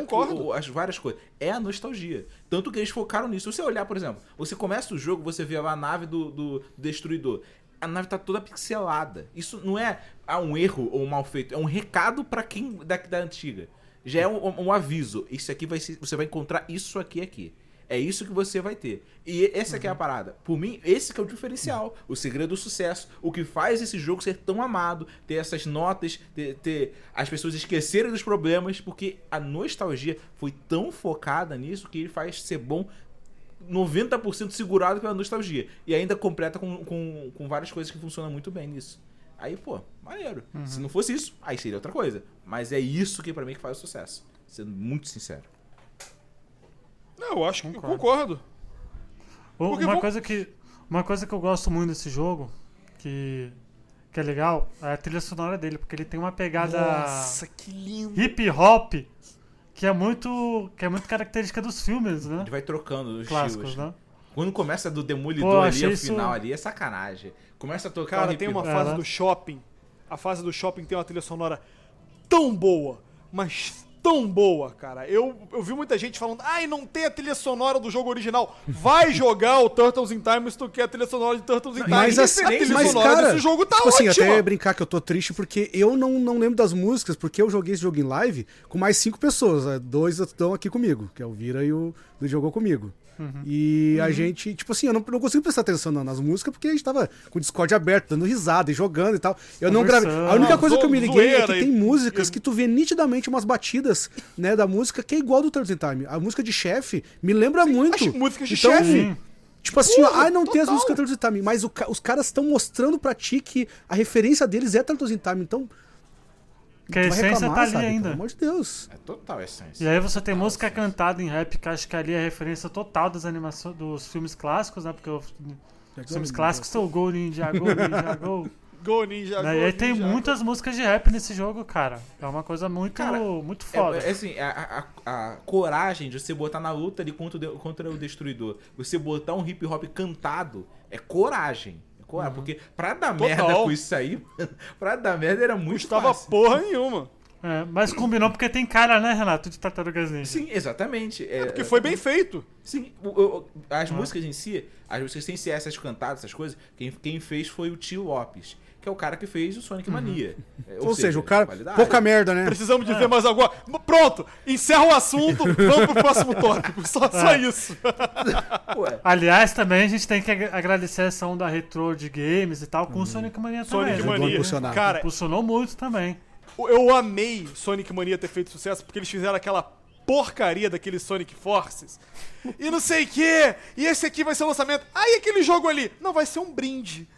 o- as várias coisas. É a nostalgia. Tanto que eles focaram nisso. Se você olhar, por exemplo, você começa o jogo, você vê lá a nave do, do destruidor. A nave tá toda pixelada. Isso não é ah, um erro ou um mal feito. É um recado pra quem da, da antiga. Já é um, um aviso. Isso aqui vai ser. Você vai encontrar isso aqui aqui. É isso que você vai ter. E essa que é a parada. Por mim, esse que é o diferencial. O segredo do sucesso. O que faz esse jogo ser tão amado. Ter essas notas. Ter, ter as pessoas esquecerem dos problemas. Porque a nostalgia foi tão focada nisso que ele faz ser bom 90% segurado pela nostalgia. E ainda completa com, com, com várias coisas que funcionam muito bem nisso. Aí, pô, maneiro. Se não fosse isso, aí seria outra coisa. Mas é isso que pra mim que faz o sucesso. Sendo muito sincero. Não, eu acho que eu Concordo. Porque Uma vão- coisa que uma coisa que eu gosto muito desse jogo, que que é legal, é a trilha sonora dele, porque ele tem uma pegada Nossa, que lindo. hip hop que é muito que é muito característica dos filmes, né? Ele vai trocando os Clássicos, estilos. né? Quando começa do Demolidor Pô, ali, o isso- final ali, é sacanagem. Começa a tocar Cara, tem uma fase né? do shopping. A fase do shopping tem uma trilha sonora tão boa, mas tão boa, cara. Eu, eu vi muita gente falando, ai, não tem a trilha sonora do jogo original. Vai jogar o Turtles in Time se tu quer a trilha sonora de Turtles in Time. Mas, a assim, trilha mas sonora cara, desse jogo tá tipo assim, ótima. até brincar que eu tô triste porque eu não, não lembro das músicas, porque eu joguei esse jogo em live com mais cinco pessoas. né? Dois estão aqui comigo, que é o Vira e o jogou comigo. E a gente, tipo assim, eu não, não consigo prestar atenção na- nas músicas porque a gente tava com o Discord aberto, dando risada e jogando e tal. Eu não gravei. A única coisa que eu me liguei é que tem e- músicas que tu vê nitidamente umas batidas, né, da música que é igual do Turtles in Time. A música de chefe me lembra muito. Acho músicas de Então, chefe. Sim. Tipo assim, Porra, ai, não tem as total. músicas Turtles in Time, mas o os caras estão mostrando pra ti que a referência deles é Turtles in Time, então. Que a essência reclamar, tá ali sabe? ainda. Pelo amor de Deus. É total essência. E aí você tem música cantada em rap, que acho que ali é referência total das animações dos filmes clássicos, né? Porque os os filmes clássicos são o Go Ninja Go Ninja Go. Go Ninja, né? Go E aí tem Ninja, muitas músicas de rap nesse jogo, cara. É uma coisa muito, Cara, muito foda. É, é assim, a, a- a coragem de você botar na luta ali contra o, de- contra o Destruidor, você botar um hip hop cantado, é coragem. É coragem, Porque pra dar Total. merda com isso aí, mano, pra dar merda era muito Custava fácil. porra nenhuma. É, mas combinou porque tem cara, né, Renato, de Tartarugas Ninja. Sim, exatamente. É, Porque foi bem feito. Sim, o- o- as músicas em si, as músicas sem ser essas cantadas, essas coisas, quem, quem fez foi o Tio Lopes, que é o cara que fez o Sonic Mania. É, Ou, seja, o cara. qualidade. Pouca merda, né? Precisamos dizer mais alguma. Pronto, encerra o assunto, vamos pro próximo tópico. Só, só isso. Ué, Aliás, também a gente tem que ag- agradecer a ação da Retro de Games e tal com o Sonic Mania também. Sonic né? Mania. Cara, Impulsionou muito também. eu amei Sonic Mania ter feito sucesso porque eles fizeram aquela porcaria daquele Sonic Forces. E não sei o que. E esse aqui vai ser o lançamento. Aí aquele jogo ali. Não, vai ser um brinde.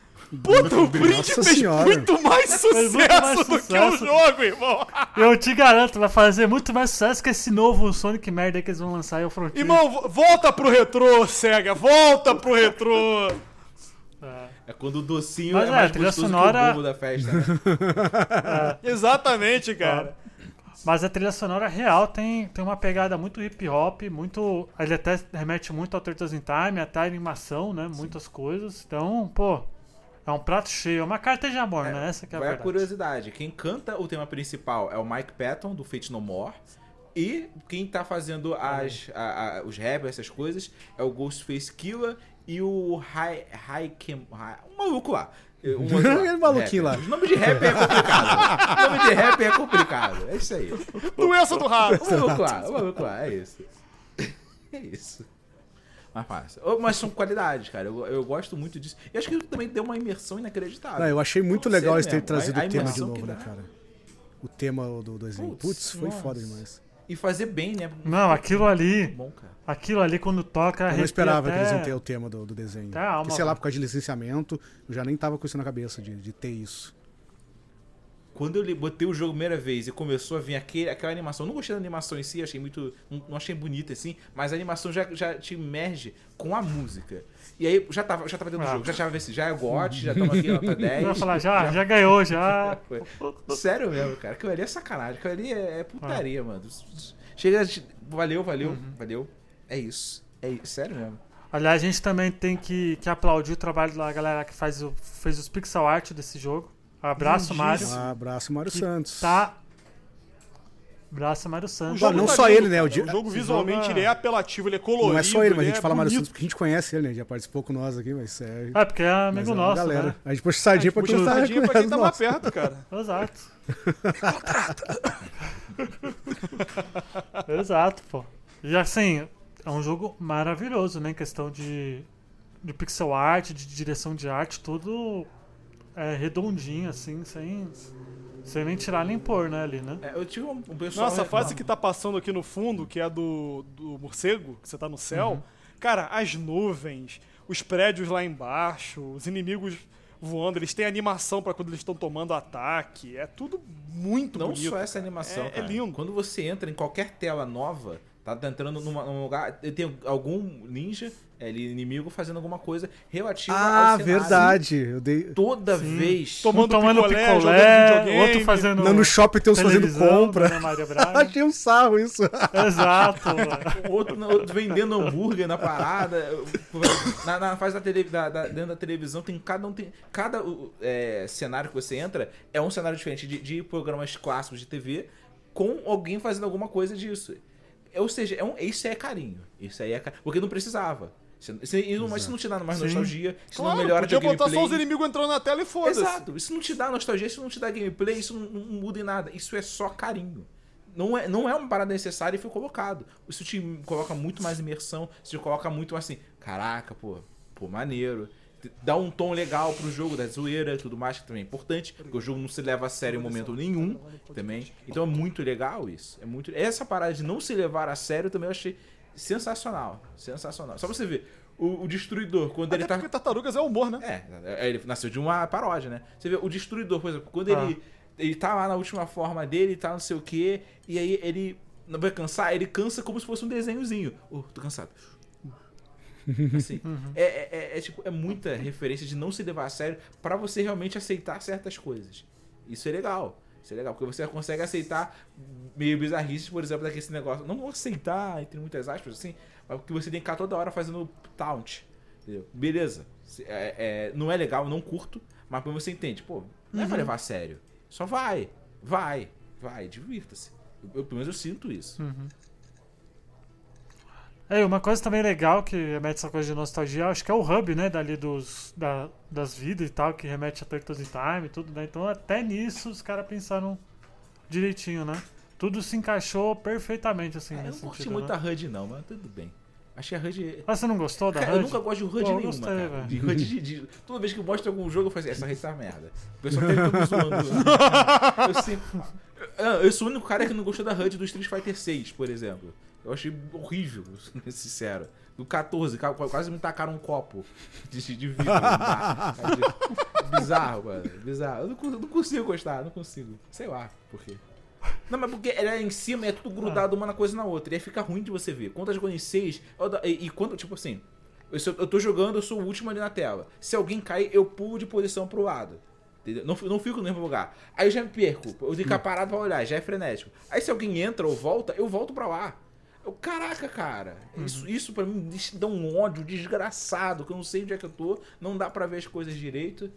Puta, o brinde Nossa fez senhora. muito mais sucesso muito mais do que o sucesso. jogo, irmão. Eu te garanto, vai fazer muito mais sucesso que esse novo Sonic merda aí que eles vão lançar aí, o Frontier. Irmão, vo- volta pro retrô, SEGA. Volta pro retrô. é quando o docinho Mas é é, mais a trilha gostoso sonora- que o da festa, né? Exatamente, cara. Mas a trilha sonora real tem, tem uma pegada muito hip hop, muito. Ele até remete muito ao Turtles in Time, até a animação, né? Muitas coisas. Então, pô, é um prato cheio, é uma carta de amor, né? Essa que é a Vai a verdade. curiosidade, quem canta o tema principal é o Mike Patton, do Fate No More, e quem tá fazendo as, a- a- os rap, essas coisas, é o Ghostface Killer e o High, High um maluco lá. Um Aquele maluquinho rapper. lá. Os nomes de rap é complicado. o nome de rap é complicado. É isso aí. Doença do rato. O maluco lá, o maluco lá, é isso. É isso. Mas passa. Mas são qualidades, cara. Eu, eu gosto muito disso. E acho que também deu uma imersão inacreditável. Não, eu achei muito legal eles terem trazido a- a o tema de novo, né, cara? O tema do desenho. Putz, Putz, foi nossa. foda demais. E fazer bem, né? Não, aquilo ali, Bom, cara. aquilo ali quando toca. Eu não esperava até... que eles iam ter o tema do, do desenho. Alma, Porque, sei lá, por causa de licenciamento, eu já nem tava com isso na cabeça de, de ter isso. Quando eu botei o jogo a primeira vez e começou a vir aquele, aquela animação, eu não gostei da animação em si, achei muito. Não, achei bonita assim, mas a animação já, já te emerge com a música. E aí já tava, já tava dentro do Ah. jogo, já tava assim, já é GOT, já estamos aqui nota 10. Eu ia falar, já, já ganhou, já. Foi. Sério mesmo, cara. Aquilo ali é sacanagem. Aquilo ali é, é putaria, mano. Chega. Valeu, valeu, valeu. É isso. É isso. Sério mesmo. Aliás, a gente também tem que, que aplaudir o trabalho da galera que faz o, fez os pixel art desse jogo. Abraço, Mário. Um abraço, Mário Santos. Tá. Abraço, Mário Santos. não tá só lindo, ele, né, o O jogo visualmente jogo é- ele é apelativo, ele é colorido. Não é só ele, mas a gente é fala Mário. Santos porque a gente conhece ele, né? Já participou com nós aqui, mas é. É, porque é amigo é nosso, galera. né? A gente puxa sardinha pra Puxa quem tá sardinha pra quem tá mais perto, cara. Exato. Exato, pô. E assim, é um jogo maravilhoso, né? Em questão de, de pixel art, de direção de arte, tudo é redondinho, assim, sem, sem nem tirar nem pôr, né, ali, né? É, eu tive um, um pessoal. Nossa, a fase que tá passando aqui no fundo, que é a do, do morcego, que você tá no céu, Cara, as nuvens, os prédios lá embaixo, os inimigos voando, eles têm animação pra quando eles estão tomando ataque. É tudo muito Não bonito. só essa animação, É- é cara. lindo. Quando você entra em qualquer tela nova, tá entrando numa- num lugar, tem algum ninja, é, ele inimigo fazendo alguma coisa relativa Ah, ao cenário. verdade. Eu dei... Toda vez. Tomando um tomando picolé, picolé, jogando videogame. outro fazendo. Não, no shopping tem uns fazendo televisão, compra. Achei um sarro isso. Exato. outro, outro vendendo hambúrguer na parada. Na, na fase da, tele, da, da- dentro da televisão, tem cada um tem. Cada é, cenário que você entra é um cenário diferente de, de programas clássicos de TV com alguém fazendo alguma coisa disso. Ou seja, é um, isso é carinho. Isso aí é carinho. Porque não precisava. Isso, isso, não- isso não te dá mais Sim. nostalgia, isso Claro, não melhora podia teu botar gameplay. só os inimigos entrando na tela e foda-se. Exato, isso não te dá nostalgia, isso não te dá gameplay, isso não, não muda em nada. Isso é só carinho. Não é, não é uma parada necessária e foi colocado. Isso te coloca muito mais imersão, isso te coloca muito assim, caraca, pô, pô, maneiro. Dá um tom legal pro jogo, da zoeira e tudo mais, que também é importante, porque o jogo não se leva a sério em momento nenhum também. Então é muito legal isso. É muito Essa parada de não se levar a sério também eu achei sensacional. Sensacional. Só pra você ver, o, o Destruidor, quando Até ele tá. porque Tartarugas é humor, né? É, ele nasceu de uma paródia, né? Você vê, o Destruidor, por exemplo, quando Ah. ele, ele tá lá na última forma dele, tá não sei o quê, e aí ele não vai cansar, ele cansa como se fosse um desenhozinho. Oh, tô cansado. Assim, é, é, é- é, tipo, é muita referência de não se levar a sério pra você realmente aceitar certas coisas. Isso é legal. Isso é legal, porque você consegue aceitar meio bizarrices, por exemplo, daquele negócio. Não aceitar, entre muitas aspas, assim, mas porque você tem que ficar toda hora fazendo taunt. Entendeu? Beleza. É- é, não é legal, não curto, mas quando você entende, pô, não é pra levar a sério. Só vai, vai, vai, divirta-se. Eu, eu- pelo menos eu sinto isso. É, uma coisa também legal que remete essa coisa de nostalgia, acho que é o hub, né, dali dos, da- das vidas e tal, que remete a Turtles in Time e tudo, né? Então até nisso os caras pensaram direitinho, né? Tudo se encaixou perfeitamente, assim, É, eu não curti sentido, muito né? a HUD não, mas tudo bem. Achei a HUD... Ah, você não gostou da Cara, eu HUD? nunca gosto de HUD Pô, eu nenhuma, gostei, cara. velho. De HUD de, de- Toda vez que eu mostro algum jogo, eu falo assim, essa HUD tá merda. O pessoal fica me zoando. eu, sempre... Ah, eu sou o único cara que não gostou da HUD do Street Fighter 6, por exemplo. Eu achei horrível, sincero. Do 14, ca- quase me tacaram um copo de, de vidro. Bizarro, mano. Bizarro. Eu não, não consigo gostar, não consigo. Sei lá por quê. Não, mas porque ela é em cima é tudo grudado uma na coisa na outra. E aí fica ruim de você ver. Quando eu jogo em 6, eu da- e, e quando, tipo assim, eu, sou- eu tô jogando, eu sou o último ali na tela. Se alguém cair, eu pulo de posição pro lado. Entendeu? Não, não fico no mesmo lugar. Aí eu já me perco. Eu ficar parado pra olhar, já é frenético. Aí se alguém entra ou volta, eu volto pra lá. Eu, caraca, cara. Isso, isso pra mim dá um ódio desgraçado, que eu não sei onde é que eu tô, não dá pra ver as coisas direito.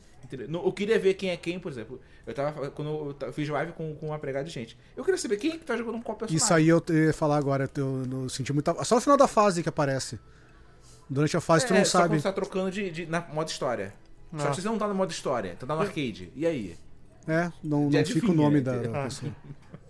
Não- Eu queria ver quem é quem, por exemplo. Eu tava. Quando eu fiz live com, com uma pregada de gente. Eu queria saber quem é que tá jogando qual personagem. Isso aí eu ia falar agora. Eu não senti muita. Só no final da fase que aparece. Durante a fase tu É, não só sabe. você tá trocando de, de- na modo história. Só Ah. que você não tá no modo história, tá no arcade. E aí? É, não, não fica o nome né? da, da Ah. pessoa.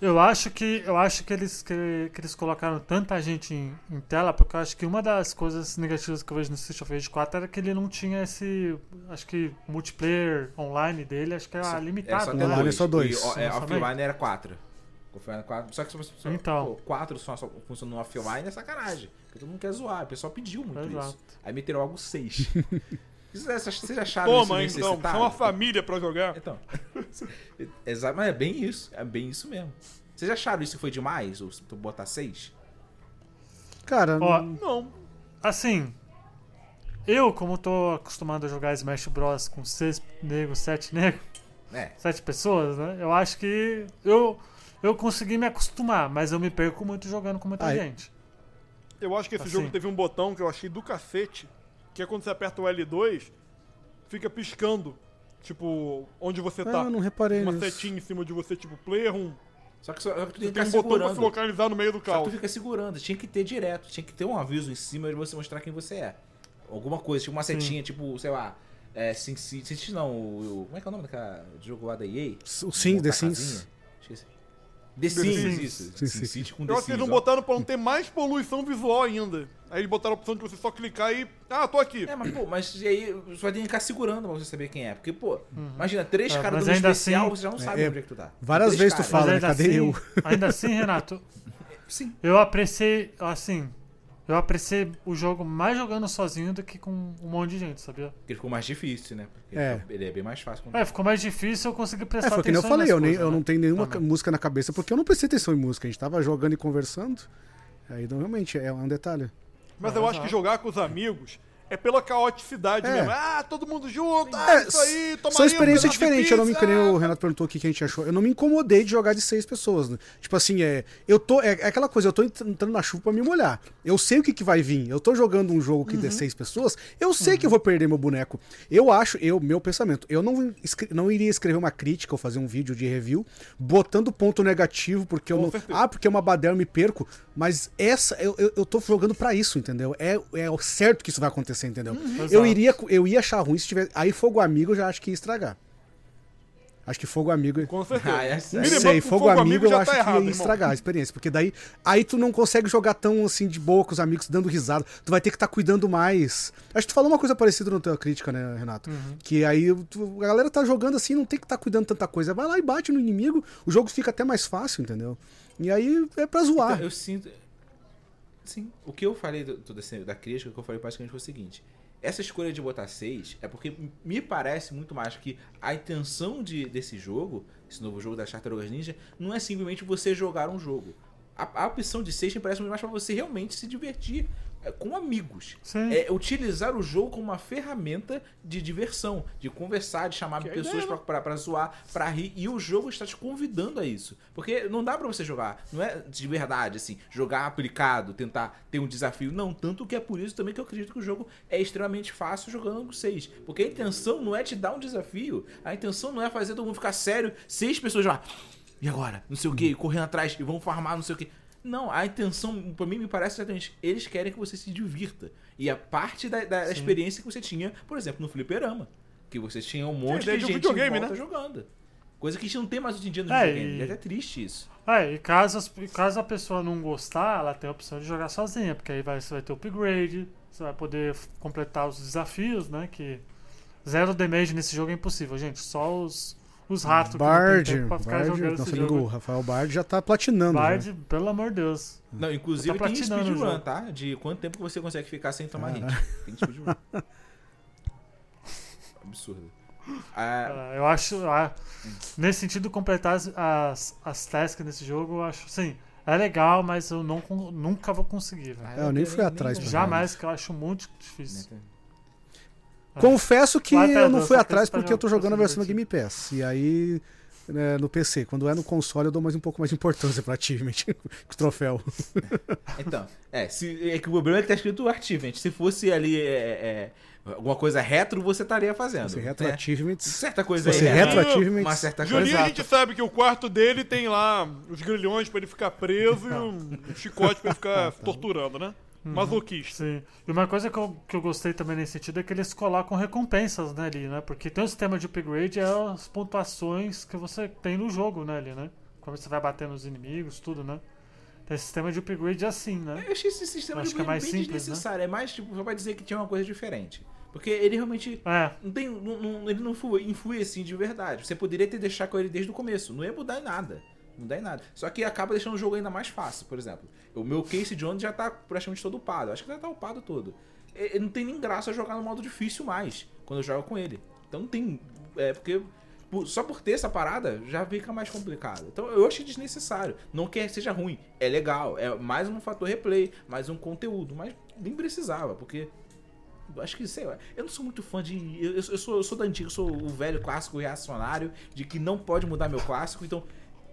Eu acho que eu acho que eles que, que eles colocaram tanta gente em, em tela porque eu acho que uma das coisas negativas que eu vejo no Street of Rage 4 era que ele não tinha esse acho que multiplayer online dele acho que era Só- limitado só né? É só dois. E, é, offline era 4. Offline 4. Só que se você. só- Então. Pô, 4 só, só funciona no offline é sacanagem. Porque todo mundo quer zoar. O pessoal pediu muito Exato. isso. Aí meteram algo 6. Vocês acharam Toma, isso então, necessário? chama a família pra jogar. Então. Exato, mas é bem isso. É bem isso mesmo. Vocês acharam isso foi demais? Ou se tu botar 6? Cara, Ó, não- Não. Assim, eu, como tô acostumado a jogar Smash Bros com seis negros, sete negros, É. sete pessoas, né? Eu acho que eu, eu consegui me acostumar, mas eu me perco muito jogando com muita gente. Eu acho que esse Assim. jogo teve um botão que eu achei do cacete, que é quando você aperta o L2, fica piscando. Tipo, onde você Ah, tá. eu não reparei Uma nisso. setinha em cima de você, tipo, player 1. Só que, só, só que tu tem que tem um ficar botão pra se segurando. localizar no meio do Só que tu fica segurando, tinha que ter direto, tinha que ter um aviso em cima de você mostrar quem você é. Alguma coisa, tipo uma setinha, tipo, sei lá, é, Sin City, Sin City não, o, o- como é que é o nome daquela do jogo lá da EA? O Sim, The Sims. Esqueci. The Sims, Sims. isso. Sim, sim. City com Eu The acho que Sims. eles não ó. botaram pra não ter mais poluição visual ainda. Aí eles botaram a opção de você só clicar e. Ah, tô aqui. É, mas pô, mas e aí você vai ter que ficar segurando pra você saber quem é. Porque, pô, imagina, três É, caras mas dando ainda especial, assim- você já não É, sabe é, onde é que tu tá. várias Três vezes tu caras. fala, Mas né? ainda Cadê assim, eu? ainda assim, Renato, Sim. eu apreciei, assim, eu apreciei o jogo mais jogando sozinho do que com um monte de gente, sabia? Porque ficou mais difícil, né? Porque É. ele é bem mais fácil. com- É, ficou mais difícil eu conseguir É, prestar foi que nem atenção eu falei, nas eu, nem, coisas, eu né? não tenho nenhuma Também. música na cabeça porque eu não prestei atenção em música. A gente tava jogando e conversando. Aí realmente é um detalhe. Mas eu acho tá. que jogar com os amigos é pela caoticidade É. mesmo. Ah, todo mundo junto, ah, É, isso aí, toma São aí um diferentes. Eu não me o Renato perguntou aqui que a gente achou. Eu não me incomodei de jogar de seis pessoas. Né? Tipo assim, é. Eu tô. É, é aquela coisa, eu tô ent- entrando na chuva pra me molhar. Eu sei o que, que vai vir. Eu tô jogando um jogo que Uhum. de seis pessoas. Eu sei que eu vou perder meu boneco. Eu acho, eu, meu pensamento, eu não, não iria escrever uma crítica ou fazer um vídeo de review botando ponto negativo, porque eu não. Ah, porque é uma badela eu me perco. Mas essa, eu, eu, eu tô jogando pra isso, entendeu? É, é o certo que isso vai acontecer, entendeu? Eu Exato. iria, eu ia achar ruim se tivesse. Aí fogo amigo eu já acho que ia estragar. Acho que fogo amigo. Com certeza. Ah, aí. beat'em Sei, com fogo, amigo, eu já acho tá que errado, ia irmão. estragar a experiência. Porque daí aí tu não consegue jogar tão assim de boa com os amigos dando risada. Tu vai ter que estar cuidando mais. Acho que tu falou uma coisa parecida na tua crítica, né, Renato? Que aí tu- a galera tá jogando assim, não tem que estar cuidando tanta coisa. Vai lá e bate no inimigo, o jogo fica até mais fácil, entendeu? E aí é pra zoar. Então, eu sinto. Sim. O que eu falei do, do- da crítica, o que eu falei basicamente foi o seguinte. Essa escolha de botar 6 é porque me parece muito mais que a intenção de, desse jogo, esse novo jogo das Tartarugas Ninja, não é simplesmente você jogar um jogo. A, a opção de 6 me parece muito mais pra você realmente se divertir com amigos. Sim. É utilizar o jogo como uma ferramenta de diversão, de conversar, de chamar Que é pessoas pra zoar, pra rir. E o jogo está te convidando a isso. Porque não dá pra você jogar, não é de verdade, assim, jogar aplicado, tentar ter um desafio. Não, tanto que é por isso também que eu acredito que o jogo é extremamente fácil jogando com seis. Porque a intenção não é te dar um desafio, a intenção não é fazer todo mundo ficar sério, seis pessoas já. E agora? Não sei o que, correndo atrás e vão farmar, não sei o que. Não, a intenção, pra mim, me parece exatamente. Eles querem que você se divirta. E a parte da, da experiência que você tinha, por exemplo, no Fliperama. Que você tinha um monte de de um gente videogame, em volta né? jogando. Coisa que a gente não tem mais hoje em dia no É, videogame. e- É até triste isso. É, e caso, as- caso a pessoa não gostar, ela tem a opção de jogar sozinha, porque aí vai, você vai ter upgrade, você vai poder completar os desafios, né? Que zero damage nesse jogo é impossível, gente. Só os, os ratos que não tem Bard, tempo pra ficar Bard, jogando nosso esse amigo jogo. Rafael Bard já tá platinando. já. Bard, pelo amor de Deus. Não, inclusive Tá tem speedrun, tá? De quanto tempo que você consegue ficar sem tomar hit. Tem speedrun. Absurdo. Ah, Ah, eu acho. ah, nesse sentido, completar as, as, as tasks nesse jogo, eu acho. Sim, é legal, mas eu não, nunca vou conseguir, velho. É, eu nem fui atrás pra Jamais, que eu acho muito difícil. Confesso que tá, eu não fui atrás porque eu tô jogando a se versão do Game Pass. E aí, né, no PC. Quando é no console, eu dou mais um pouco mais de importância pra achievement, com o troféu. Então, é, se, é que o problema é que tá escrito Achievement. Se fosse ali é, é, alguma coisa retro, você estaria fazendo. Esse retro né? achievements. Certa coisa Se aí. retro é, achievements. Uma certa coisa. Julinho, a gente sabe que o quarto dele tem lá os grilhões pra ele ficar preso e um chicote pra ele ficar se torturando, né? Masoquista. Sim. E uma coisa que eu, que eu gostei também nesse sentido é que eles colocam recompensas né, ali, né? Porque tem o sistema de upgrade é as pontuações que você tem no jogo, né, ali, né? Quando você vai bater nos inimigos, tudo, né? Tem sistema de upgrade assim, né? Eu achei esse sistema Acho de que é mais bem simples, né? É mais tipo, só pra dizer que tinha uma coisa diferente. Porque ele realmente. É, Não tem, não- não- ele não influi, influi assim de verdade. Você poderia ter deixado com ele desde o começo. Não ia mudar em nada. Não dá em nada. Só que acaba deixando o jogo ainda mais fácil, por exemplo. O meu Case Jones já tá praticamente todo upado. Acho que já tá upado todo. E- e não tem nem graça jogar no modo difícil mais. Quando eu jogo com ele. Então tem. É porque. por- Só por ter essa parada, já fica mais complicado. Então eu achei desnecessário. Não que seja ruim. É legal. É mais um fator replay, mais um conteúdo. Mas nem precisava, porque Acho que, sei lá, eu não sou muito fã de. Eu, eu sou, eu sou da antiga, eu sou o velho clássico reacionário de que não pode mudar meu clássico, então.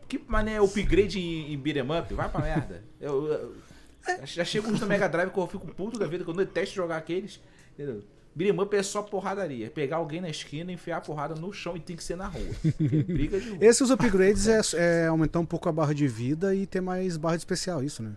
Que mané é upgrade em, em beat'em up? Vai pra merda. Eu, eu- eu- já chega uns no Mega Drive que eu fico puto da vida, que eu detesto jogar aqueles. Entendeu? Beat'em up é só porradaria. Pegar alguém na esquina, enfiar a porrada no chão e tem que ser na rua. Porque briga de rua. Esses upgrades é, é aumentar um pouco a barra de vida e ter mais barra de especial, isso, né?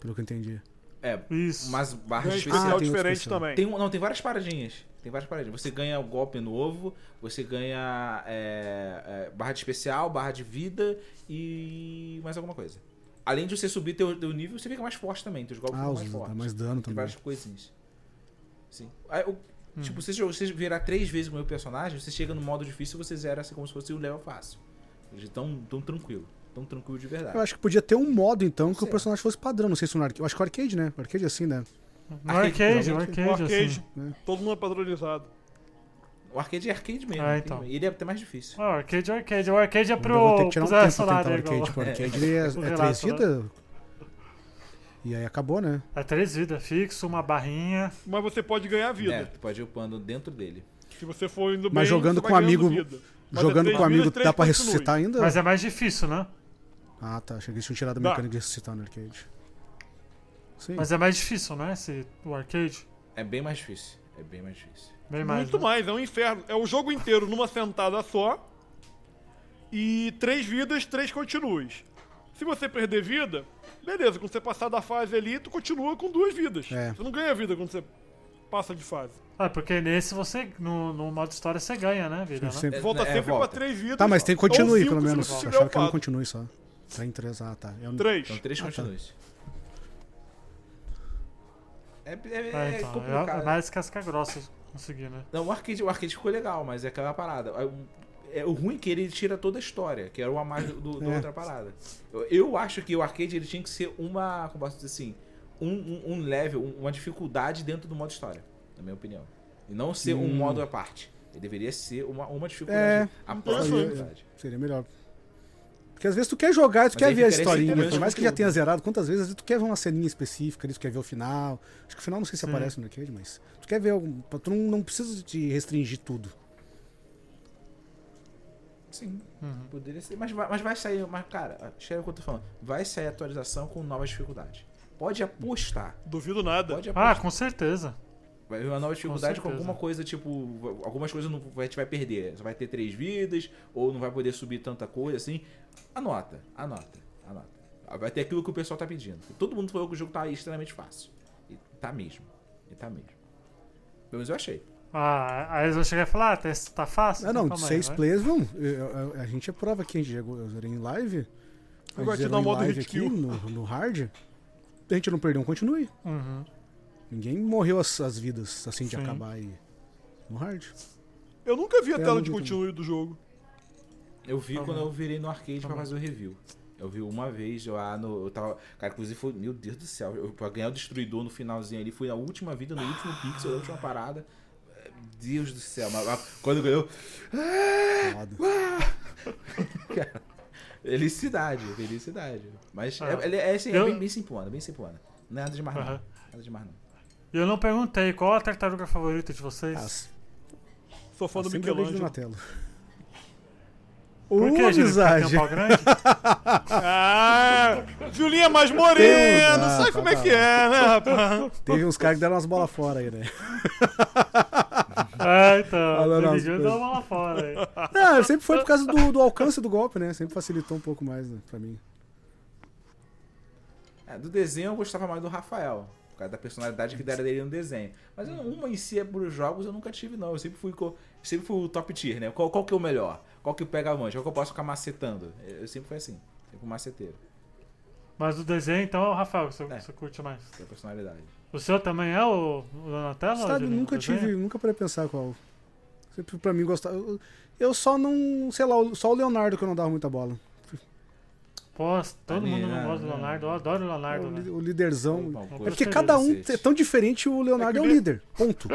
Pelo que eu entendi. É, isso. mas barra especial Ah, diferente especial. também. Tem, um- não, tem várias paradinhas. Tem várias paradinhas. Você ganha um golpe novo, você ganha é, é, barra de especial, barra de vida e mais alguma coisa. Além de você subir teu, teu nível, você fica mais forte também. Teus golpes Ah, ficam os, mais dá fortes. mais dano Tem também. várias coisinhas. Sim. Aí, o- Tipo, você, joga- você virar três vezes com o meu personagem, você chega no modo difícil e você zera assim como se fosse um level fácil. De tão, tão tranquilo. Tão tranquilo de verdade. Eu acho que podia ter um modo, então, que o personagem fosse padrão. Não sei se no arcade. Eu acho que o arcade, né? O arcade é assim, né? No Arcade, arcade, no arcade, o arcade, assim. todo mundo é padronizado. O arcade é arcade mesmo. Ah, então. tem- Ele é até mais difícil. Ah, o arcade é arcade. O arcade é Eu vou ter pro, que tirar pro um tempo pra tentar o é arcade. Tipo, o arcade é, O é três né? vidas. E aí acabou, né? É três vidas, fixo, uma barrinha. Mas você pode ganhar vida. É, tu pode ir upando dentro dele. Se você for indo Mas bem, jogando você com vai ganhando amigo- vida. Mas é Jogando três com o amigo dá pra continue. ressuscitar ainda? Mas é mais difícil, né? Ah, tá. Achei que eles tinham tirado a Dá. mecânica de ressuscitar no arcade. Sim. Mas é mais difícil, né? Esse, o arcade. É bem mais difícil. É bem mais difícil. Bem mais. Muito né? mais, é um inferno. É o jogo inteiro numa sentada só. E três vidas, três continues. Se você perder vida, beleza, quando você passar da fase ali, tu continua com duas vidas. É. Você não ganha vida quando você passa de fase. Ah, porque nesse você, no, no modo história, você ganha, né, vida? Né? Sempre- Volta é, sempre volta. pra três vidas. Tá, mas tem Ou cinco pelo menos. Eu achava que upado. continue só. Tá em três. Ah, tá. Eu... Três. São três Ah, tá. continues. É, é, Ah, é então. complicado. É mais casca grossa conseguir, né? Não, o arcade, o arcade ficou legal, mas é aquela parada. É, um- é o ruim é que ele tira toda a história, que era o a mais do, da É. outra parada. Eu, eu acho que o arcade ele tinha que ser uma, como posso dizer assim, um, um, um level, um- uma dificuldade dentro do modo história, na minha opinião. E não ser um Hum. modo à parte. Ele deveria ser uma, uma É, dificuldade à própria interessante. dificuldade. Seria melhor. Porque às vezes tu quer jogar, tu Mas quer ver a historinha. Por mais que já tenha zerado, quantas vezes às vezes tu quer ver uma ceninha específica ali, tu quer ver o final. Acho que o final não sei se Sim. aparece no arcade, mas. Tu quer ver algum. Tu não, não precisa te restringir tudo. Sim, Uhum. poderia ser. Mas vai, mas vai sair, mas cara, chega o que eu tô falando. Vai sair atualização com novas dificuldades. Pode apostar. Duvido nada. Pode Ah, apostar. com certeza. Vai vir uma nova dificuldade com, certeza. alguma coisa, tipo. Algumas coisas não, a gente vai perder. Só vai ter três vidas, ou não vai poder subir tanta coisa assim. Anota, anota, anota. Vai ter aquilo que o pessoal tá pedindo. Todo mundo falou que o jogo tá extremamente fácil. E tá mesmo. E tá mesmo. Pelo menos eu achei. Ah, aí eles vão chegar e falar, ah, tá, tá fácil? Ah, não, aí, seis vai. players, eu- A gente é prova aqui, a gente jogou, eu zerei em live. Agora te dá um modo hit kill. no, no hard. A gente não perdeu um continue. Uhum. Ninguém morreu as, as vidas assim de Sim. acabar aí. No hard. Eu nunca vi a É, tela de continue do jogo. Eu vi Tá quando eu virei no arcade Tá pra fazer o review. Eu vi uma vez lá no. Eu tava. Cara, inclusive foi. Meu Deus do céu. Eu, pra ganhar o destruidor no finalzinho ali, foi na última vida, no último pixel, na última parada. Deus do céu. Mas, mas quando ganhou. Foda. Felicidade, felicidade. Mas Ah. é, ele é, assim, é bem, bem simplona, bem simplona. Nada de mais não. Nada de mais não. E eu não perguntei, qual a tartaruga favorita de vocês? Ah, Sou fã do Michelangelo. Donatello. Por que, gente? Porque tem um pau grande? Ah, Julinha mais morena, Ah, sabe tá, como é tá. que é, né, rapaz? Teve uns caras que deram umas bolas fora aí, né? é, então. Falando as deu uma lá fora aí. Ah, sempre foi por causa do, do alcance do golpe, né? Sempre facilitou um pouco mais né, pra mim. É, do desenho eu gostava mais do Rafael. Por causa da personalidade que deram dele no desenho. Mas uma em si é por jogos eu nunca tive, não. Eu sempre fui, sempre fui o top tier, né? Qual, qual que é o melhor? Qual que pega a mancha? Qual que eu posso ficar macetando? Eu sempre fui assim. Sempre um maceteiro. Mas o desenho, então, é o Rafael que você, É. você curte mais. Da personalidade. O seu também é o, o Donatello? Sabe, nunca desenho? tive, nunca parei pensar qual. Sempre pra mim gostava. Eu, eu só não, sei lá, só o Leonardo que eu não dava muita bola. Pô, todo Ali, mundo não né? gosta do Leonardo. Eu adoro o Leonardo, o, né? o líderzão. Bom, É É porque cada um é tão diferente, o Leonardo é, É o líder. Ponto.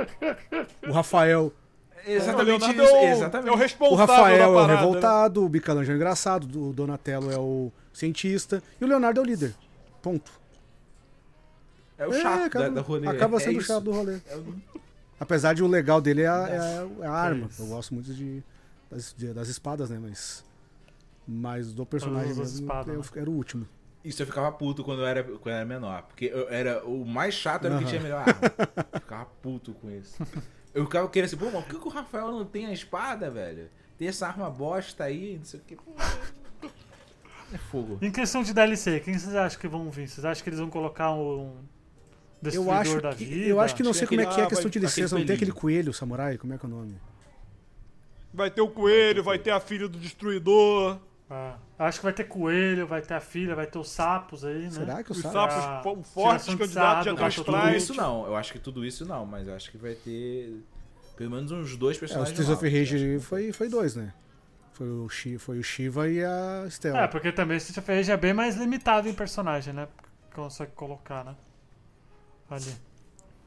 O Rafael. Exatamente o é o- Exatamente. É o O responsável Rafael da é o parada, né? revoltado, o Michelangelo é o engraçado, o Donatello é o cientista e o Leonardo é o líder. Ponto. É o chato acaba, da, da rolê. acaba É sendo o chato do rolê. É o- Apesar de o legal dele é a, é a- é a arma. Eu gosto muito de, das, de- das espadas, né? Mas. Mas do personagem mesmo, espadas, eu- né? era o último. Isso eu ficava puto quando eu era, quando eu era menor. Porque eu era o mais chato era o que tinha a melhor arma. Eu ficava puto com isso. Eu ficava querendo assim, pô, mas por que, que o Rafael não tem a espada, velho? Tem essa arma bosta aí, não sei o que. É fogo. Em questão de DLC, quem vocês acham que vão vir? Vocês acham que eles vão colocar um Eu destruidor acho, da que, vida? eu acho que não Tem sei como é que é a questão de licença. Não tem aquele coelho, samurai? Como é que é o nome? Vai ter o coelho, vai ter a filha do destruidor. Ah, acho que vai ter coelho, vai ter a filha, vai ter os sapos aí, né? Será que o Os sapo? sapos Ah, fo- fortes candidatos de sardo, Eu acho que tudo atrás. isso não. Eu acho que tudo isso não, mas eu acho que vai ter pelo menos uns dois É, o personagens. Streets of Rage foi, foi dois, né? Foi o, Shi- foi o Shiva e a Stella. É, porque também Street of Rage é bem mais limitado em personagem, né? Consegue colocar, né? Ali.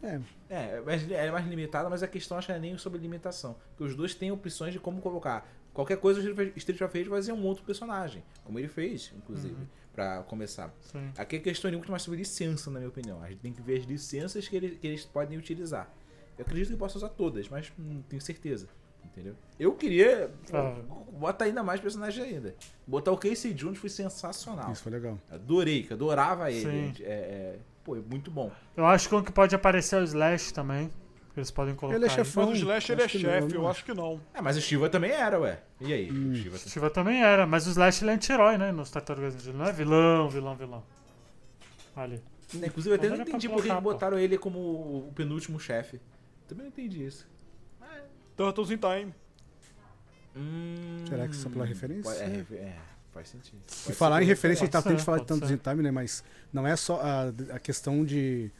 É, É, é mais, é mais limitada, mas a questão acho que não é nem sobre limitação. Porque os dois têm opções de como colocar. Qualquer coisa o Street of Rage vai ser um outro personagem. Como ele fez, inclusive, Uhum. pra começar. Sim. Aqui a questão é muito mais sobre licença, na minha opinião. A gente tem que ver as licenças que, ele- que eles podem utilizar. Eu acredito que possa usar todas, mas não tenho certeza. Entendeu? Eu queria Ah. botar ainda mais personagens ainda. Botar o Casey Jones foi sensacional. isso foi legal. Adorei, que adorava ele. É, é- pô, é muito bom. Eu acho que que pode aparecer é o Slash também. Que Eles podem colocar. Ele é chefão. Mas o Slash ele é que chefe, eu não. acho que não. É, mas o Shiva também era, ué. E aí? Hum. O Shiva O Shiva também era, mas o Slash ele é anti-herói, né? Nos Tartarugas Ninja. Ele não é vilão, vilão, vilão. Ali. Inclusive, eu até não entendi porque colocar, pô. botaram ele como o penúltimo chefe. Também não entendi isso. Turtles in Time. Hum, Será que só pela referência? É, é, faz sentido. E falar em referência, a gente tá tendo de falar de ser. in Time, né? Mas não é só a, a questão de.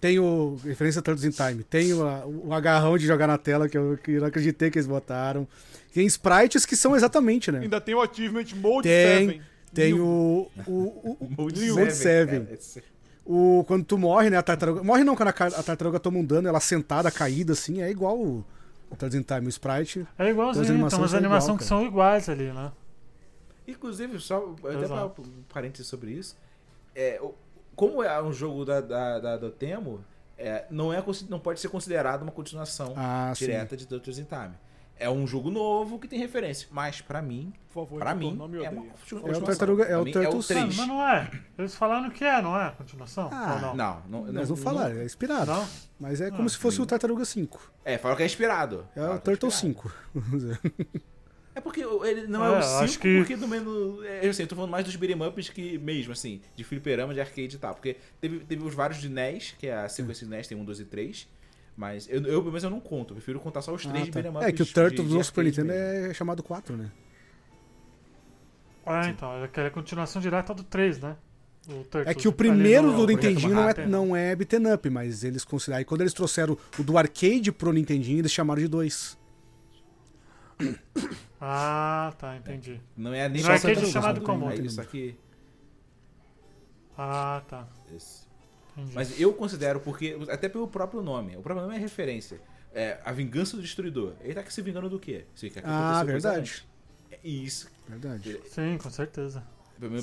Tem o referência a Tantos in Time, tem o, o agarrão de jogar na tela, que eu, que eu não acreditei que eles botaram. Tem sprites que são exatamente, né? Ainda tem o Achievement Mode Tem, 7. Tem New. o. o, o, O Mode Mode 7, 7. cara, esse- o- quando tu morre, né? A tartaruga. Morre não, quando a, a tartaruga toma um dano, ela sentada, caída, assim, é igual o, o Tantos in Time, o sprite. É igualzinho, As tem animações umas são animações igual, que são iguais ali, né? Inclusive, só até pra Exato. um parênteses sobre isso, é, o- como é um jogo da, da, da- do Temo, é, não, é, não pode ser considerado uma continuação Ah, sim. direta de Turtles in Time. É um jogo novo que tem referência, mas pra mim, Por favor, pra editor, mim, não me é uma continuação. Tartaruga- é o Turtles- Ah, 3. mas não é. Eles falaram que é, não é? a Continuação? Ah, Ou não? Não, não, Nós vamos falar, é inspirado. Não? Mas é como Ah, se fosse o Tartaruga 5. É, falaram que é inspirado. É o é Turtle inspirado. 5. É porque ele não é, É, o eu 5, acho que- porque no menos. É, eu sei, eu tô falando mais dos beat'em ups que mesmo, assim, de fliperama, de arcade e tal. Porque teve, teve os vários de NES, que é a sequência de NES, tem um, dois e três. Mas eu, eu, pelo menos eu não conto, eu prefiro contar só os três Ah, de tá. beat'em ups. É que o de- Turtles de no Super Nintendo mesmo. é chamado 4, né? É, então. É a continuação direta do 3, né? É que o ali primeiro do Nintendinho não é, não é beaten up, mas eles consideram. Aí quando eles trouxeram o do arcade pro Nintendinho, eles chamaram de 2. Ah, tá, entendi. Não é nem Turtles, é chamado não, como? É isso aqui. Ah, tá. esse. Entendi. Mas eu considero, porque. Até pelo próprio nome. O próprio nome é referência. É a vingança do destruidor. Ele tá aqui se vingando do quê? Quer que Ah, verdade. É Isso. Verdade. Sim, com certeza.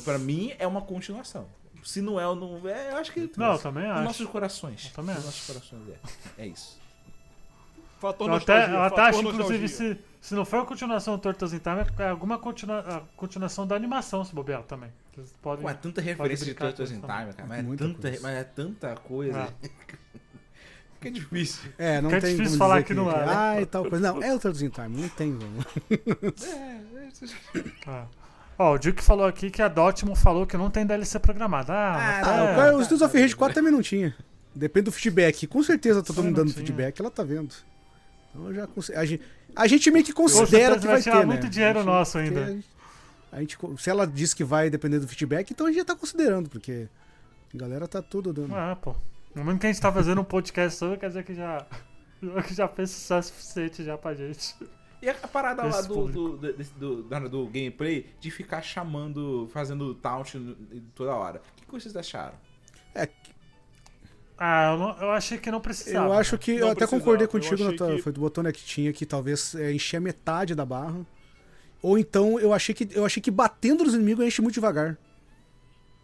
Pra mim é uma continuação. Se não é ou não é, eu acho que. Não, eu também acho. nossos corações. Eu também acho. nossos corações é. É isso. Fator Eu até, nostalgia. eu até acho, inclusive, se, se não for a continuação do Turtles in Time, é alguma continua, a continuação da animação, se bobear também. Eles podem... Pô, é tanta referência de com in Time, cara. Mas é, Muita tanta, coisa. mas é tanta coisa. que é difícil. É, não Que é tem difícil como falar não é, né? Ah, e tal coisa. Não, é o Turtles in Time, não tem, vamos. Ah. Ó, o Duke falou aqui que a Dotmon falou que não tem DLC programada. Ah, Ah, é, o Streets of Rage 4 também não tinha. Depende do feedback. Com certeza tá todo mundo não dando tinha. feedback, ela tá vendo. Então eu já a, gente, a gente meio que considera que vai vai tirar ter, muito né? dinheiro A gente- nosso ainda. A gente, a gente se ela diz que vai depender do feedback, então a gente já tá considerando, porque a galera tá tudo dando. É, pô. No momento que a gente tá fazendo um podcast sobre, quer dizer que já, que já fez sucesso suficiente já pra gente. E a parada lá do, do, desse- do, do, do gameplay de ficar chamando, fazendo taunt toda hora. O que vocês acharam? É, Ah, eu, não- eu achei que não precisava. eu acho que. Não eu até precisava, concordei contigo, achei na tua, que- foi do Botona que tinha que talvez é, encher a metade da barra. Ou então eu achei que eu achei que batendo nos inimigos enche muito devagar.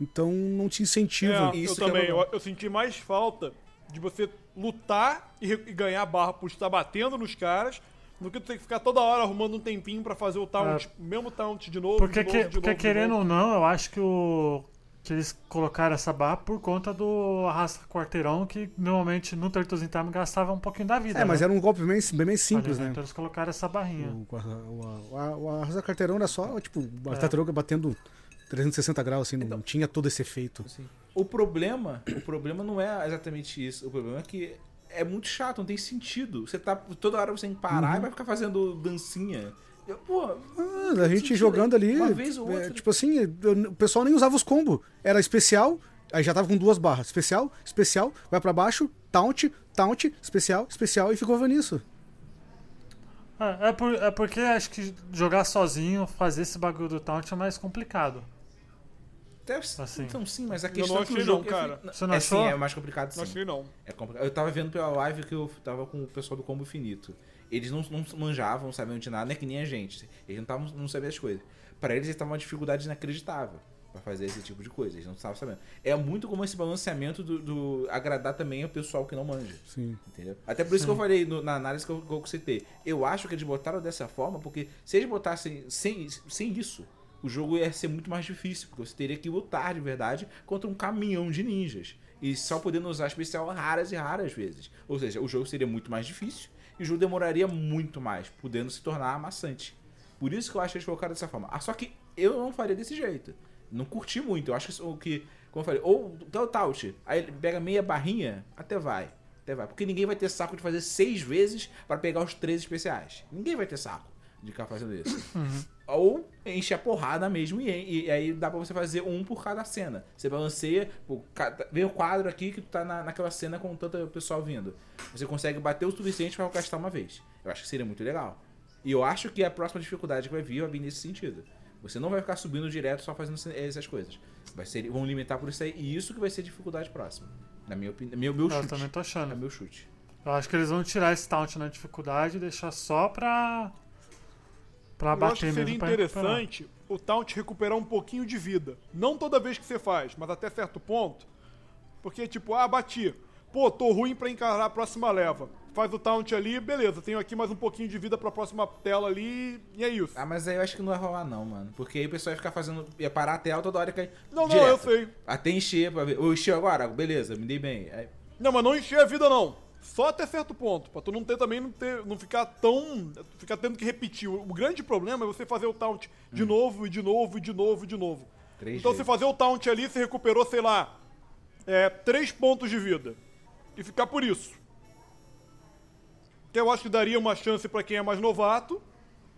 Então não te incentiva. É, Isso eu que é também. legal. eu, eu senti mais falta de você lutar e, e ganhar barra por estar batendo nos caras do que tu ter que ficar toda hora arrumando um tempinho pra fazer o taunt, o mesmo taunt de novo. Porque, de que- novo, de porque novo, de querendo novo. ou não, eu acho que o. Que eles colocaram essa barra por conta do arrasta quarteirão, que normalmente no Turtles in Time gastava um pouquinho da vida. É, mas né? era um golpe bem, bem mais simples, Ali, né? Então eles colocaram essa barrinha. O, o, o, a- o arroz da carteirão era só, tipo, a É. tartaruga batendo 360 graus, assim, não tinha todo esse efeito. Assim, o problema, o problema não é exatamente isso. O problema é que é muito chato, não tem sentido. Você tá toda hora você tem que parar e vai ficar fazendo dancinha. Eu, pô, Ah, a gente sentido, jogando ali, uma vez ou é, outra. tipo assim, eu- o pessoal nem usava os combos. Era especial, aí já tava com duas barras. Especial, especial, vai pra baixo, taunt, taunt, especial, especial, e ficou nisso. É, é, por- é porque acho que jogar sozinho, fazer esse bagulho do taunt é mais complicado. Deve- Assim. Então sim, mas a Eu questão não é que o jogo não, cara. É, Você não é, achou? sim, é mais complicado sim. Não achei não. É complicado. Eu tava vendo pela live que eu tava com o pessoal do Combo Finito. Eles não, não manjavam, não sabiam de nada, não é que nem a gente. Eles não, tavam, não sabiam as coisas. Pra eles, eles estavam uma dificuldade inacreditável pra fazer esse tipo de coisa. Eles não estavam sabendo. É muito como esse balanceamento do, do agradar também ao pessoal que não manja. Sim. Entendeu? Até por isso que eu falei no- na análise que eu, que eu citei. Eu acho que eles botaram dessa forma porque se eles botassem sem, sem isso, o jogo ia ser muito mais difícil. Porque você teria que lutar de verdade contra um caminhão de ninjas. E só podendo usar especial raras e raras vezes. Ou seja, o jogo seria muito mais difícil e o jogo demoraria muito mais, podendo se tornar amassante. Por isso que eu acho que eles colocaram dessa forma. Ah, só que eu não faria desse jeito. Não curti muito. Eu acho que, que como eu falei, ou o taut, aí ele pega meia barrinha, até vai. Até vai. Porque ninguém vai ter saco de fazer seis vezes para pegar os três especiais. Ninguém vai ter saco de ficar fazendo isso. Ou enche a porrada mesmo e, e aí dá pra você fazer um por cada cena. Você balanceia, pô, cada- vem o quadro aqui que tu tá na, naquela cena com tanto pessoal vindo. Você consegue bater o suficiente pra gastar uma vez. Eu acho que seria muito legal. E eu acho que a próxima dificuldade que vai vir vai vir nesse sentido. Você não vai ficar subindo direto só fazendo essas coisas. Vai ser, vão limitar por isso aí. E isso que vai ser a dificuldade próxima. Na minha opinião. Meu, meu Eu chute. também tô É achando. meu chute. Eu acho que eles vão tirar esse taunt na dificuldade e deixar só pra. Pra Eu acho bater que seria interessante o Taunt recuperar um pouquinho de vida. Não toda vez que você faz, mas até certo ponto. Porque, tipo, ah, bati. Pô, tô ruim pra encarar a próxima leva. Faz o Taunt ali, beleza, tenho aqui mais um pouquinho de vida pra próxima tela ali, e é isso. Ah, mas aí eu acho que não vai rolar, não, mano. Porque aí o pessoal ia ficar fazendo. ia parar a tela toda hora e cair. Não, não, direto. eu sei. Até encher pra ver. Ou encheu agora? Beleza, me dei bem. Aí- Não, mas não encher a vida, não. Só até certo ponto, pra tu não ter também, não, ter, não ficar tão. ficar tendo que repetir. O, o grande problema é você fazer o Taunt de novo, e de novo, e de novo, e de novo. Três então vezes. você fazer o Taunt ali, você recuperou, sei lá, é, três pontos de vida. E ficar por isso. Que eu acho que daria uma chance pra quem é mais novato.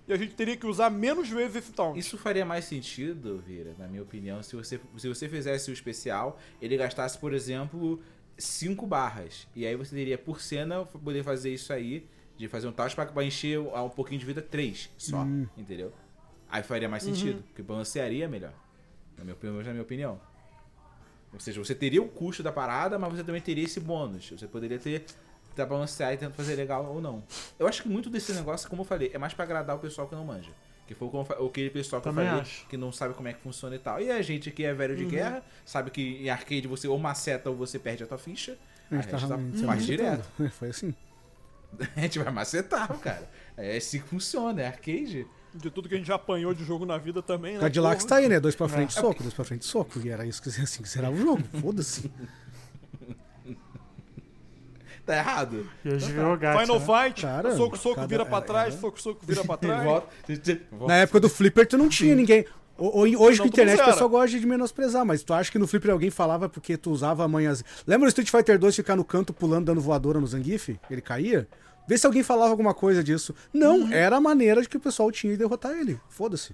E a gente teria que usar menos vezes esse Taunt. Isso faria mais sentido, Vira, na minha opinião, se você, se você fizesse o especial, ele gastasse, por exemplo, 5 barras. E aí você teria por cena poder fazer isso aí, de fazer um task pra encher um pouquinho de vida 3 só. Entendeu? Aí faria mais sentido, porque balancearia melhor. Na minha, opinião- na minha opinião. Ou seja, você teria o custo da parada, mas você também teria esse bônus. Você poderia ter pra balancear e tentar fazer legal ou não. Eu acho que muito desse negócio, como eu falei, é mais pra agradar o pessoal que não manja. Que foi fa- aquele pessoal que Também eu falei acho. que não sabe como é que funciona e tal. E a gente que é velho de guerra, sabe que em arcade você ou maceta ou você perde a tua ficha. A gente, tá, faz tava direto. macetando. Foi assim. A gente vai macetar, cara. É assim que funciona, é arcade. De tudo que a gente já apanhou de jogo na vida também, né? Cadillacs Porra. tá aí, né? Dois pra frente, É. soco, dois pra frente, soco. E era isso que assim que será o jogo. Foda-se. Tá errado. E hoje virou o gato. Final né? Fight, Cara, soco, soco, cada- vira pra era- trás, era- soco, soco, vira pra trás. Volta. volta. Na época do Flipper, tu não tinha ninguém. O- o- Hoje Não, com a internet o pessoal gosta de menosprezar, mas tu acha que no Flipper alguém falava porque tu usava manhãs. Lembra o Street Fighter 2 ficar no canto pulando, dando voadora no Zangief? Ele caía? Vê se alguém falava alguma coisa disso. Não, Uhum. era a maneira de que o pessoal tinha de derrotar ele. Foda-se.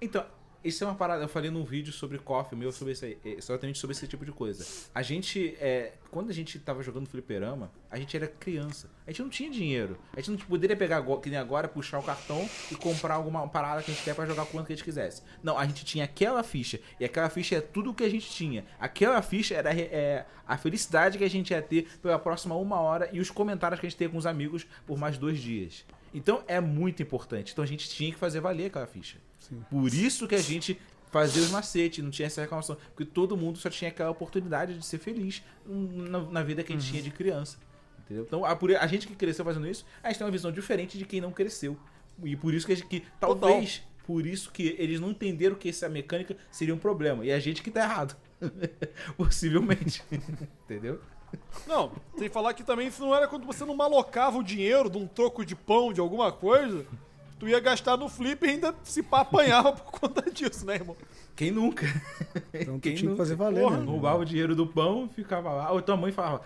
Então, isso é uma parada. Eu falei num vídeo sobre coffee meu sobre isso é, Exatamente sobre esse tipo de coisa. A gente, é, quando a gente tava jogando fliperama, a gente era criança. A gente não tinha dinheiro. A gente não poderia pegar, que nem agora, puxar o cartão e comprar alguma parada que a gente quer pra jogar quanto que a gente quisesse. Não, a gente tinha aquela ficha. E aquela ficha é tudo o que a gente tinha. Aquela ficha era é, a felicidade que a gente ia ter pela próxima uma hora e os comentários que a gente tem com os amigos por mais dois dias. Então é muito importante. Então a gente tinha que fazer valer aquela ficha. Por isso que a gente fazia os macetes, não tinha essa reclamação. Porque todo mundo só tinha aquela oportunidade de ser feliz na, na vida que a gente tinha de criança. Entendeu? Então, a, a gente que cresceu fazendo isso, a gente tem uma visão diferente de quem não cresceu. E por isso que, a gente, que talvez, por isso que eles não entenderam que essa mecânica seria um problema. E a gente que tá errado. Possivelmente. Entendeu? Não, sem falar que também isso não era quando você não malocava o dinheiro de um troco de pão, de alguma coisa. Tu ia gastar no flip e ainda se pá apanhava por conta disso, né, irmão? Quem nunca? Então Quem tinha que nunca? fazer valer, Porra, né? Roubava o dinheiro do pão, ficava lá. Ou tua mãe falava.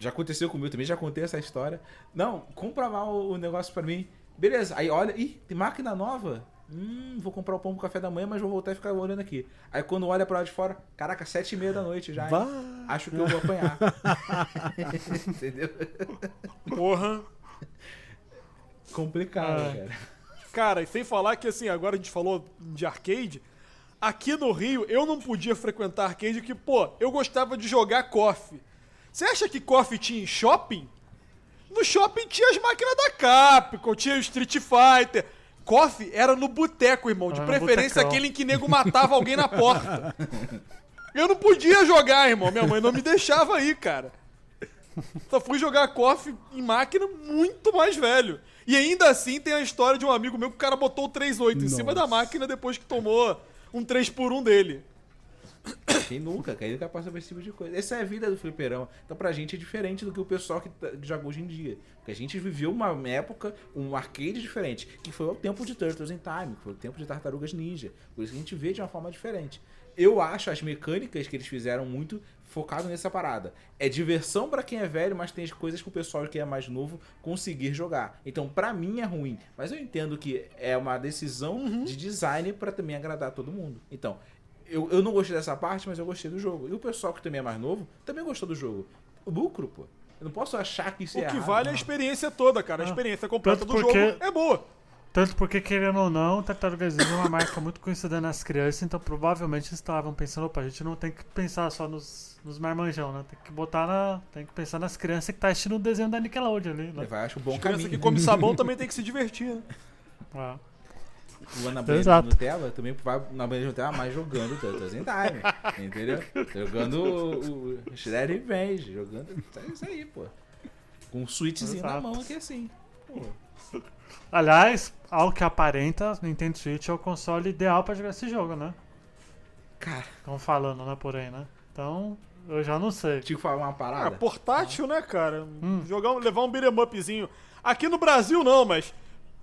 Já aconteceu comigo também, já contei essa história. Não, compra lá o, o negócio pra mim. Beleza, aí olha, ih, tem máquina nova? Hum, vou comprar o pão pro café da manhã, mas vou voltar e ficar olhando aqui. Aí quando olha pra lá de fora, caraca, sete e meia da noite já. hein? Vá. Acho que eu vou apanhar. Entendeu? Porra. Complicado, Ah. cara. Cara, e sem falar que assim, agora a gente falou de arcade. Aqui no Rio, eu não podia frequentar arcade porque, pô, eu gostava de jogar KOF. Você acha que KOF tinha em shopping? No shopping tinha as máquinas da Capcom, tinha o Street Fighter. KOF era no boteco, irmão. De preferência aquele em que nego matava alguém na porta. Eu não podia jogar, irmão. Minha mãe não me deixava aí, cara. Só fui jogar KOF em máquina muito mais velho. E ainda assim tem a história de um amigo meu que o cara botou o 3.8 em cima da máquina depois que tomou um 3x1 dele. Quem nunca? Quem nunca passa por esse tipo de coisa? Essa é a vida do fliperão. Então pra gente é diferente do que o pessoal que, tá- que joga hoje em dia. Porque a gente viveu uma época, um arcade diferente, que foi o tempo de Turtles in Time, que foi o tempo de Tartarugas Ninja. Por isso que a gente vê de uma forma diferente. Eu acho as mecânicas que eles fizeram muito focado nessa parada. É diversão pra quem é velho, mas tem as coisas pro pessoal que é mais novo conseguir jogar. Então, pra mim é ruim, mas eu entendo que é uma decisão de design pra também agradar todo mundo. Então, eu, eu não gostei dessa parte, mas eu gostei do jogo. E o pessoal que também é mais novo também gostou do jogo. O lucro, pô. Eu não posso achar que isso O é que errado. vale é a experiência toda, cara. A experiência completa Tanto do porque- jogo é boa. Tanto porque, querendo ou não, Tartarugas Ninja é uma marca muito conhecida nas crianças, então provavelmente eles estavam pensando, opa, a gente não tem que pensar só nos, nos marmanjão, né? Tem que botar na. Tem que pensar nas crianças que tá assistindo o desenho da Nickelodeon ali, né? Vai, acho um bom Criança caminho. que come sabão também tem que se divertir, né? Ah. O Ana Banha Exato. de Nutella também vai na banha de Nutella, mas jogando Turtles in Time. entendeu? Jogando o, o Shredder Revenge. Jogando. É isso aí, pô. Com um switchzinho na Exato. mão aqui assim. Pô. Aliás, ao que aparenta, Nintendo Switch é o console ideal pra jogar esse jogo, né? Cara, Estão falando, né, por aí, né? Então, eu já não sei. tinha que falar uma parada. portátil, né, cara? Hum. Jogar, um- levar um beat'em upzinho. Aqui no Brasil não, mas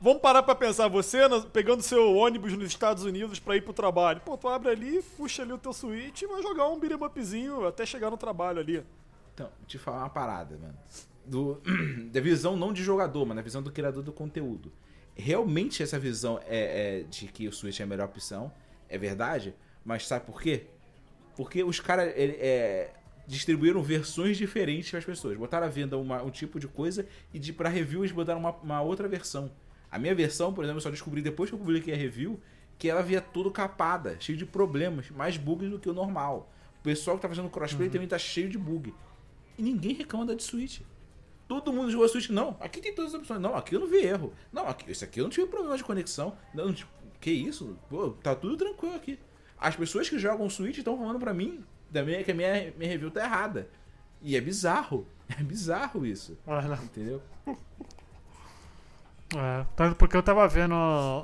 vamos parar pra pensar. Você na- pegando seu ônibus nos Estados Unidos pra ir pro trabalho. Pô, tu abre ali, puxa ali o teu Switch e vai jogar um beat'em upzinho até chegar no trabalho ali. Então, te falar uma parada, mano. Do, da visão não de jogador, mas da visão do criador do conteúdo. Realmente essa visão é, é de que o Switch é a melhor opção, é verdade, mas sabe por quê? Porque os caras é, distribuíram versões diferentes para as pessoas. Botaram à venda uma- um tipo de coisa e de para review eles botaram uma, uma outra versão. A minha versão, por exemplo, eu só descobri depois que eu publiquei a review que ela via tudo capada, cheio de problemas, mais bugs do que o normal. O pessoal que tá fazendo crossplay também tá cheio de bug. E ninguém reclama da de Switch. Todo mundo jogou a Switch. Não, aqui tem todas as opções. Não, aqui eu não vi erro. Não, aqui, esse aqui eu não tive problema de conexão. Não, tipo, que isso? Pô, tá tudo tranquilo aqui. As pessoas que jogam Switch estão falando pra mim minha, que a minha, minha review tá errada. E é bizarro. É bizarro isso. Olha, Entendeu? É, tanto porque eu tava vendo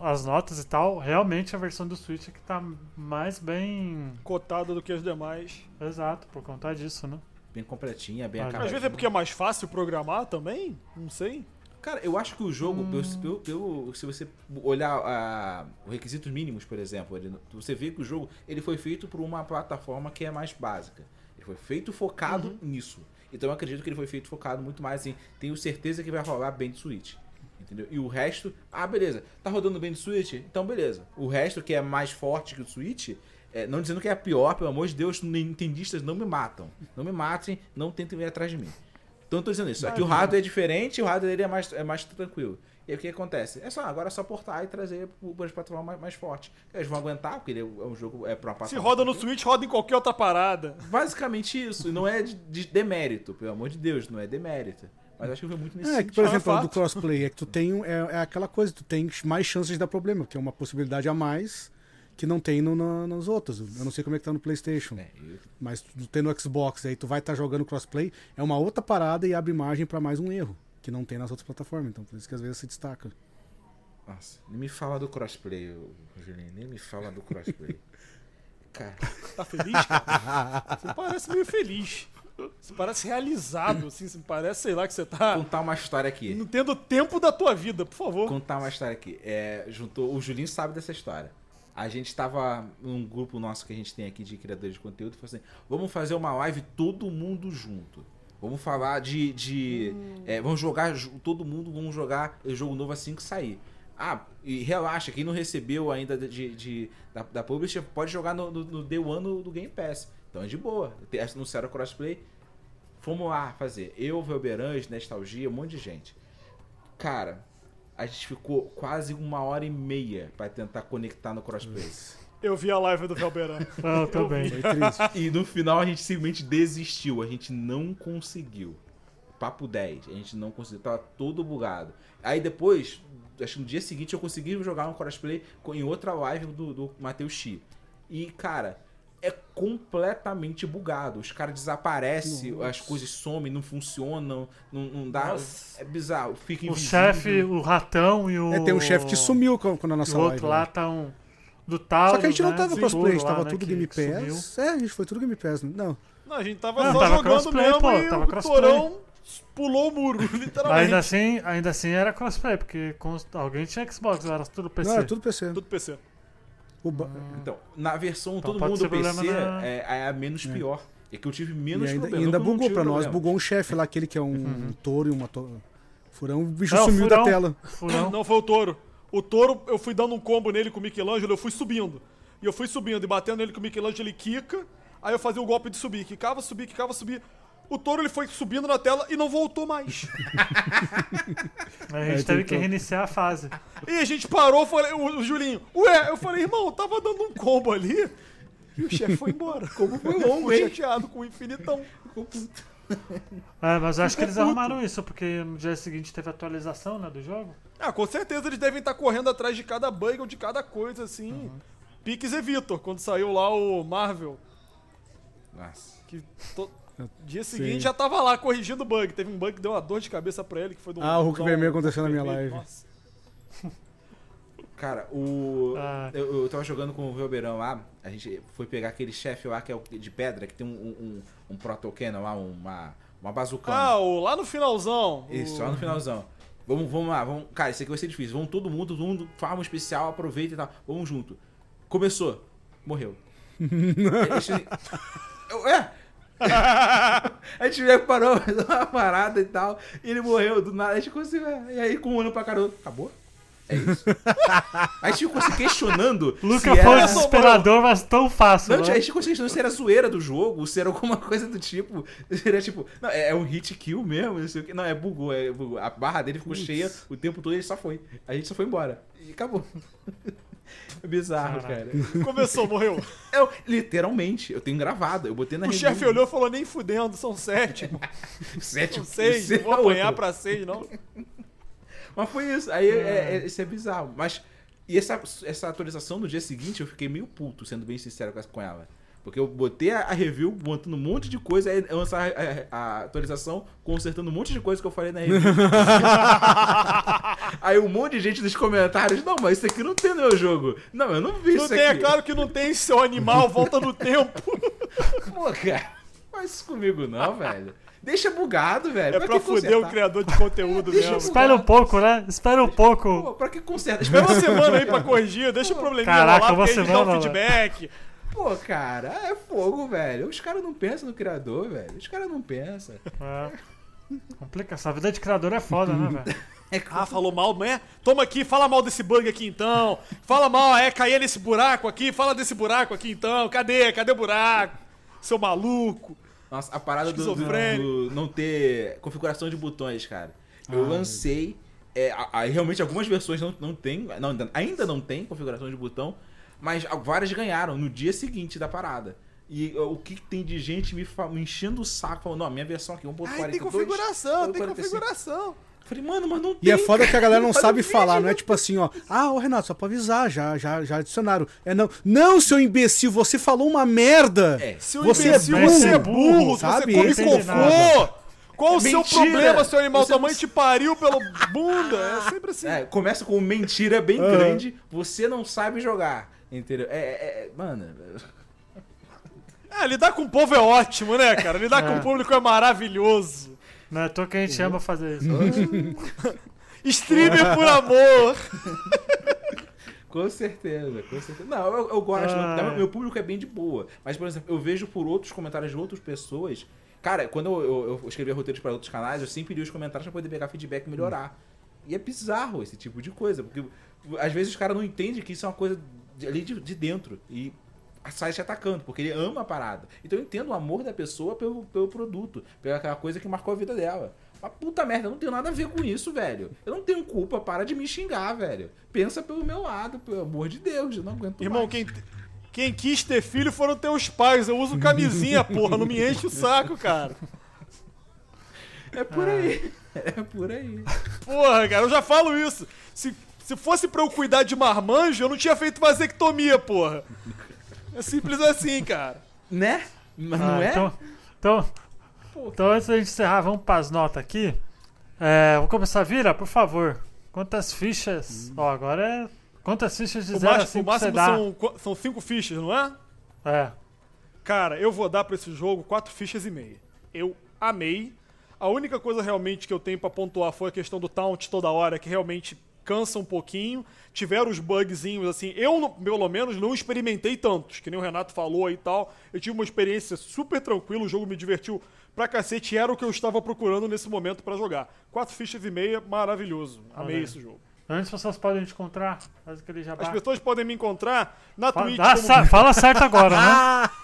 as notas e tal, realmente a versão do Switch é que tá mais bem. Cotada do que as demais. Exato, por conta disso, né? Bem completinha, bem Às Às vezes é porque é mais fácil programar também? Não sei. Cara, eu acho que o jogo, pelo- pelo- pelo- se você olhar ah, os requisitos mínimos, por exemplo, ele- você vê que o jogo ele foi feito por uma plataforma que é mais básica. Ele foi feito focado nisso. Então eu acredito que ele foi feito focado muito mais assim. Tenho certeza que vai rolar bem de Switch. Entendeu? E o resto, ah, beleza, tá rodando bem de Switch? Então beleza. O resto que é mais forte que o Switch, é, não dizendo que é pior, pelo amor de Deus, nintendistas não me matam. Não me matem, não tentem vir atrás de mim. Então eu tô dizendo isso. Aqui o hardware é diferente, o hardware dele é mais, é mais tranquilo. E aí o que acontece? É só, agora é só portar e trazer para as plataformas mais, mais fortes. Eles vão aguentar, porque ele é um jogo é para uma Se roda no Switch, roda em qualquer outra parada. Basicamente isso. E não é de, de demérito, pelo amor de Deus, não é demérito. Mas acho que foi muito nesse É, que, sentido. por é exemplo, a do crossplay é que tu tem. É, é aquela coisa, tu tem mais chances de dar problema, que é uma possibilidade a mais que não tem no, na- nos outros. Eu não sei como é que tá no PlayStation. É, eu- Mas tu tem no Xbox, aí tu vai estar jogando crossplay, é uma outra parada e abre margem pra mais um erro, que não tem nas outras plataformas. Então por isso que às vezes se destaca. Nossa, nem me fala do crossplay, Julinho. Nem me fala do crossplay. Cara, Tá feliz, cara? Você parece meio feliz. Você parece realizado, assim. Você parece, sei lá, que você tá contar uma história aqui. não tendo tempo da tua vida, por favor. contar uma história aqui. É, juntou, o Julinho sabe dessa história. A gente tava num grupo nosso que a gente tem aqui de criadores de conteúdo e falou assim: vamos fazer uma live todo mundo junto. Vamos falar de. de é, vamos jogar todo mundo, vamos jogar o jogo novo assim que sair. Ah, e relaxa, quem não recebeu ainda de, de- da, da Publisher pode jogar no, no, no Day One do Game Pass. Então é de boa. Anunciaram o crossplay. Fomos lá fazer. Eu, Velberange, Nostalgia, um monte de gente. Cara, a gente ficou quase uma hora e meia pra tentar conectar no crossplay. Eu vi a live do Velberan. Ah, eu também. Foi triste. E no final a gente simplesmente desistiu, a gente não conseguiu. Papo 10, a gente não conseguiu, tava todo bugado. Aí depois, acho que no dia seguinte eu consegui jogar um crossplay em outra live do, do Matheus Chi. E, cara, é completamente bugado. Os caras desaparecem, as coisas somem, não funcionam, não, não dá. Nossa. É bizarro, fica O chefe, o ratão e o. É, tem um chefe que sumiu com, com a E nossa o live. outro né? lá tá um. Do tal. Só que a gente não tava crossplay, tava né, tudo Game Pass. É, a gente foi tudo Game Pass. né? Não. Não, a gente tava Não, só tava jogando crossplay, mesmo pô, e tava o crossplay. Torão pulou o muro, Mas literalmente. ainda assim, ainda assim era crossplay, porque alguém tinha Xbox, era tudo PC. Não, era tudo PC. Tudo PC. O ba- Então, na versão Então todo mundo PC na- é, é a menos pior. É que eu tive menos E ainda, problema. ainda não não bugou pra nós. Bugou um chefe lá, aquele que é um, um touro e uma to... furão. O bicho É, o sumiu furão. da tela. Furão. Não foi o touro. O touro, eu fui dando um combo nele com o Michelangelo, eu fui subindo. E eu fui subindo e batendo nele com o Michelangelo, ele quica. Aí eu fazia o golpe de subir, quicava, subir, quicava, subir. O touro ele foi subindo na tela e não voltou mais. A gente É, teve que reiniciar a fase. e a gente parou, falei, o, o Julinho, ué, eu falei, irmão, eu tava dando um combo ali. E o chefe foi embora. Como foi longo, hein? chateado com o infinitão. É, mas eu acho que eles arrumaram isso, porque no dia seguinte teve atualização né, do jogo. Ah, com certeza eles devem estar correndo atrás de cada bug ou de cada coisa, assim. Piques e Vitor, quando saiu lá o Marvel. Nossa. Que to- dia seguinte Sim. já tava lá corrigindo o bug. Teve um bug que deu uma dor de cabeça pra ele, que foi do Ah, o Hulk do- vermelho aconteceu na minha vermelho. live. Nossa. Cara, o. Ah. Eu, eu tava jogando com o Velberão lá. A gente foi pegar aquele chefe lá que é o de pedra, que tem um, um, um, um protocannon lá, uma, uma bazucana. Ah, o, lá no finalzão. Isso, o- só no finalzão. Vamos, vamos lá, vamos. Cara, isso aqui vai ser difícil. Vamos todo mundo, todo mundo, farma especial, aproveita e tal. Vamos junto. Começou. Morreu. Eu- é! A gente veio, parou, fez uma parada e tal. E ele morreu do nada. A gente conseguiu. E aí, com um ano pra caramba, acabou? É isso? a gente ficou se questionando. Luca se foi era... desesperador, mas tão fácil. Não, né? a gente ficou se questionando se era zoeira do jogo, se era alguma coisa do tipo. Seria tipo, não, é, é um hit kill mesmo, não sei o que. Não, é bugou, é bugou. A barra dele ficou cheia o tempo todo e ele só foi. A gente só foi embora. E acabou. É bizarro, Caraca. cara. Começou, morreu. Eu, literalmente, eu tenho gravado. Eu botei na O chefe olhou e falou, nem fudendo, são sete. Sete, São seis, esse não vou é apanhar outro. pra seis, não. Mas foi isso. Aí é, é- isso é bizarro. Mas. E essa, essa atualização no dia seguinte eu fiquei meio puto, sendo bem sincero com ela. Porque eu botei a, review, botando um monte de coisa, aí eu lançar a, a- a atualização, consertando um monte de coisa que eu falei na review. aí um monte de gente nos comentários, não, mas isso aqui não tem no meu jogo. Não, eu não vi Não isso tem, é aqui. claro que não tem seu animal, volta no tempo. Pô, cara, faz isso comigo não, velho. Deixa bugado, velho. É pra que fuder o criador de conteúdo Deixa mesmo. Espera um pouco, né? Espera um pouco. Pô, pra que conserta? Espera uma semana aí pra corrigir, deixa o probleminha Caraca, rolar, uma semana, feedback. Pô, cara, é fogo, velho. Os caras não pensam no criador, velho. Os caras não pensam. É. Complica. Essa vida de criador é foda, né, velho? Ah, falou mal, não é? Toma aqui, fala mal desse bug aqui então. Fala mal, é, cair nesse buraco aqui, fala desse buraco aqui então. Cadê? Cadê o buraco? Seu maluco. Nossa, a parada do, do- do não ter configuração de botões, cara. Eu lancei. é, a- a- realmente algumas versões não, não tem. Não, ainda não tem configuração de botão. Mas várias ganharam no dia seguinte da parada. E o que tem de gente me, me enchendo o saco, falando, não, minha versão aqui 1.42. Ai, tem configuração, tem 1.45. configuração. Falei, mano, mas não tem. E é foda que a galera não sabe falar, vídeo, não é tipo assim, ó. Ah, ô Renato, só pra avisar, já, já, já adicionaram. É não. Não, seu imbecil, você falou uma merda. É. Seu Você é imbecil, burro, você é burro, sabe? você come cocô. Qual o seu Mentira. problema, seu animal? Você Sua não mãe te pariu pela bunda. É sempre assim. É, começa com mentira bem Aham. grande, você não sabe jogar. Entendeu? É, é- é- mano. É, lidar com o povo é ótimo, né, cara? Lidar com É. o público é maravilhoso. Não é à toa que a gente ama fazer isso. Streamer por amor. Com certeza, com certeza. Não, eu, eu gosto. Ah, meu público é bem de boa. Mas, por exemplo, eu vejo por outros comentários de outras pessoas. Cara, quando eu, eu, eu escrevia roteiros para outros canais, eu sempre li os comentários pra poder pegar feedback e melhorar. E é bizarro esse tipo de coisa. Porque às vezes os caras não entendem que isso é uma coisa de- ali de, de dentro. E sai te atacando, porque ele ama a parada. Então eu entendo o amor da pessoa pelo, pelo produto, pela aquela coisa que marcou a vida dela. Mas puta merda, eu não tenho nada a ver com isso, velho. Eu não tenho culpa, para de me xingar, velho. Pensa pelo meu lado, pelo amor de Deus, eu não aguento Irmão, mais. quem, quem quis ter filho foram teus pais. Eu uso camisinha, porra. Não me enche o saco, cara. É por aí. É por aí. Porra, cara, eu já falo isso. Se, se fosse pra eu cuidar de marmanjo, eu não tinha feito vasectomia, porra. É simples assim, cara. Né? Mas Ah, não é? Então, então, então, antes da gente encerrar, vamos para as notas aqui. É, vou começar, Vira, por favor. Quantas fichas. Ó, agora é. Quantas fichas de O, 0 a máximo, 5 o máximo dá? são, qu- são cinco fichas, não é? É. Cara, eu vou dar pra esse jogo quatro fichas e meia. Eu amei. A única coisa realmente que eu tenho pra pontuar foi a questão do taunt toda hora, que realmente cansa um pouquinho. Tiveram os bugzinhos, assim. Eu, pelo menos, não experimentei tantos, que nem o Renato falou aí e tal. Eu tive uma experiência super tranquila, o jogo me divertiu pra cacete, era o que eu estava procurando nesse momento pra jogar. Quatro fichas e meia, maravilhoso. Amei Olha esse jogo. Onde as pessoas podem te encontrar? Faz aquele As jabá. pessoas podem me encontrar na Fala, Twitch. dá como- fala certo agora, né?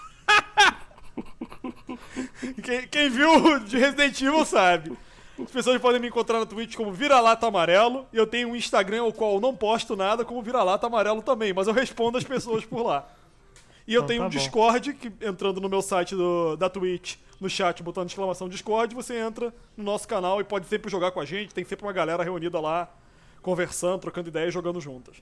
Quem, quem viu de Resident Evil sabe. As pessoas podem me encontrar na Twitch como Vira-Lata Amarelo. E eu tenho um Instagram ao qual eu não posto nada como Vira-Lata Amarelo também, mas eu respondo as pessoas por lá. E eu então, tenho tá um Discord, que entrando no meu site do, da Twitch, no chat, botando exclamação Discord, você entra no nosso canal e pode sempre jogar com a gente. Tem sempre uma galera reunida lá, conversando, trocando ideias, jogando juntas.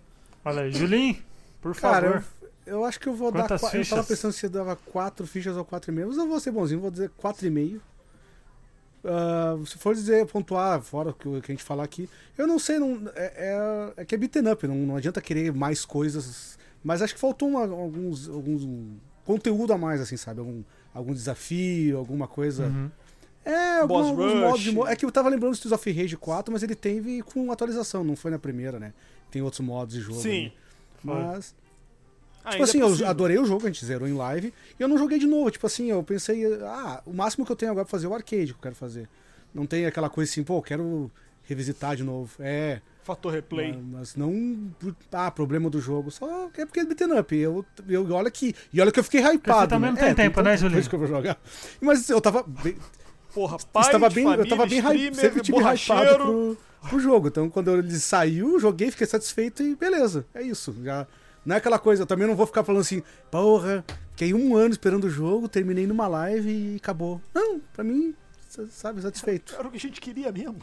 Olha aí, Julinho, por Cara, favor. Eu, eu acho que eu vou Quantas dar. Fichas? Eu tava pensando se eu dava quatro fichas ou 4,5, mas eu vou ser bonzinho, vou dizer 4,5. Uh, se for dizer, pontuar, fora o que a gente falar aqui, eu não sei, não, é, é, é que é beaten up, não, não adianta querer mais coisas, mas acho que faltou uma, alguns, alguns um conteúdo a mais, assim, sabe? Algum, algum desafio, alguma coisa. Uhum. É, algum, alguns modos de, É que eu tava lembrando do Streets of Rage 4, mas ele teve com atualização, não foi na primeira, né? Tem outros modos de jogo. Sim. Né? Mas. Ainda Tipo assim, é eu adorei o jogo, a gente zerou em live, e eu não joguei de novo. Tipo assim, eu pensei, ah, o máximo que eu tenho agora pra fazer é o arcade que eu quero fazer. Não tem aquela coisa assim, pô, eu quero revisitar de novo. É, Fator replay. mas não. Ah, problema do jogo. Só é porque é beaten up. Eu, eu, olha que, e olha que eu fiquei hypado. também né? não tem É, tempo, tanta né, Julinho? que eu vou jogar. Mas eu tava. Bem, Porra, pai, estava de bem, família, eu tava bem hype, streamer, sempre tive hypado pro, pro jogo. Então quando ele saiu, joguei, fiquei satisfeito e beleza. É isso. Já não é aquela coisa, eu também não vou ficar falando assim, porra, fiquei um ano esperando o jogo, terminei numa live e acabou. Não, pra mim, sa- sabe, satisfeito. Era o que a gente queria mesmo.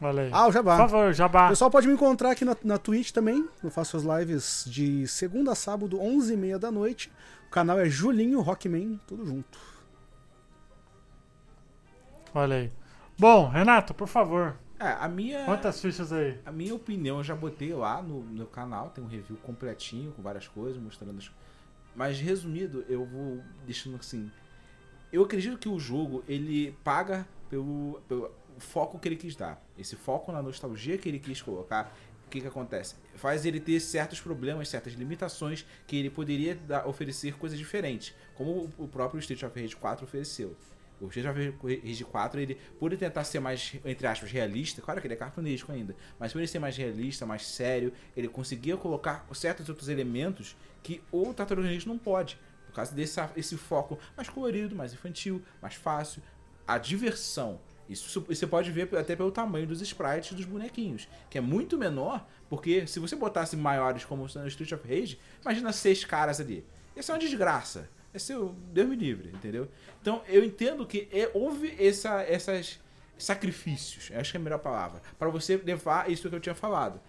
Aí. Ah, o por Jabá. favor, O jabá. pessoal pode me encontrar aqui na, na Twitch também. Eu faço as lives de segunda a sábado, 11h30 da noite. O canal é Julinho Rockman, tudo junto. Olha aí. Bom, Renato, por favor. É, a minha. Quantas fichas aí? A minha opinião eu já botei lá no meu canal, tem um review completinho com várias coisas, mostrando as... Mas resumido, eu vou deixando assim. Eu acredito que o jogo ele paga pelo, pelo foco que ele quis dar. Esse foco na nostalgia que ele quis colocar. O que, que acontece? Faz ele ter certos problemas, certas limitações que ele poderia dar- oferecer coisas diferentes, como o- o próprio Street of Rage 4 ofereceu. O Street of Rage 4, ele, por ele tentar ser mais, entre aspas, realista, claro que ele é cartunesco ainda, mas por ele ser mais realista, mais sério, ele conseguia colocar certos outros elementos que o Tartaruga Ninja não pode. Por causa desse esse foco mais colorido, mais infantil, mais fácil. A diversão. Isso você pode ver até pelo tamanho dos sprites dos bonequinhos, que é muito menor, porque se você botasse maiores como no Street of Rage, imagina seis caras ali. Isso é uma desgraça. É o Deus me livre, entendeu? Então eu entendo que é- houve essa, essas sacrifícios, acho que é a melhor palavra, para você levar isso que eu tinha falado.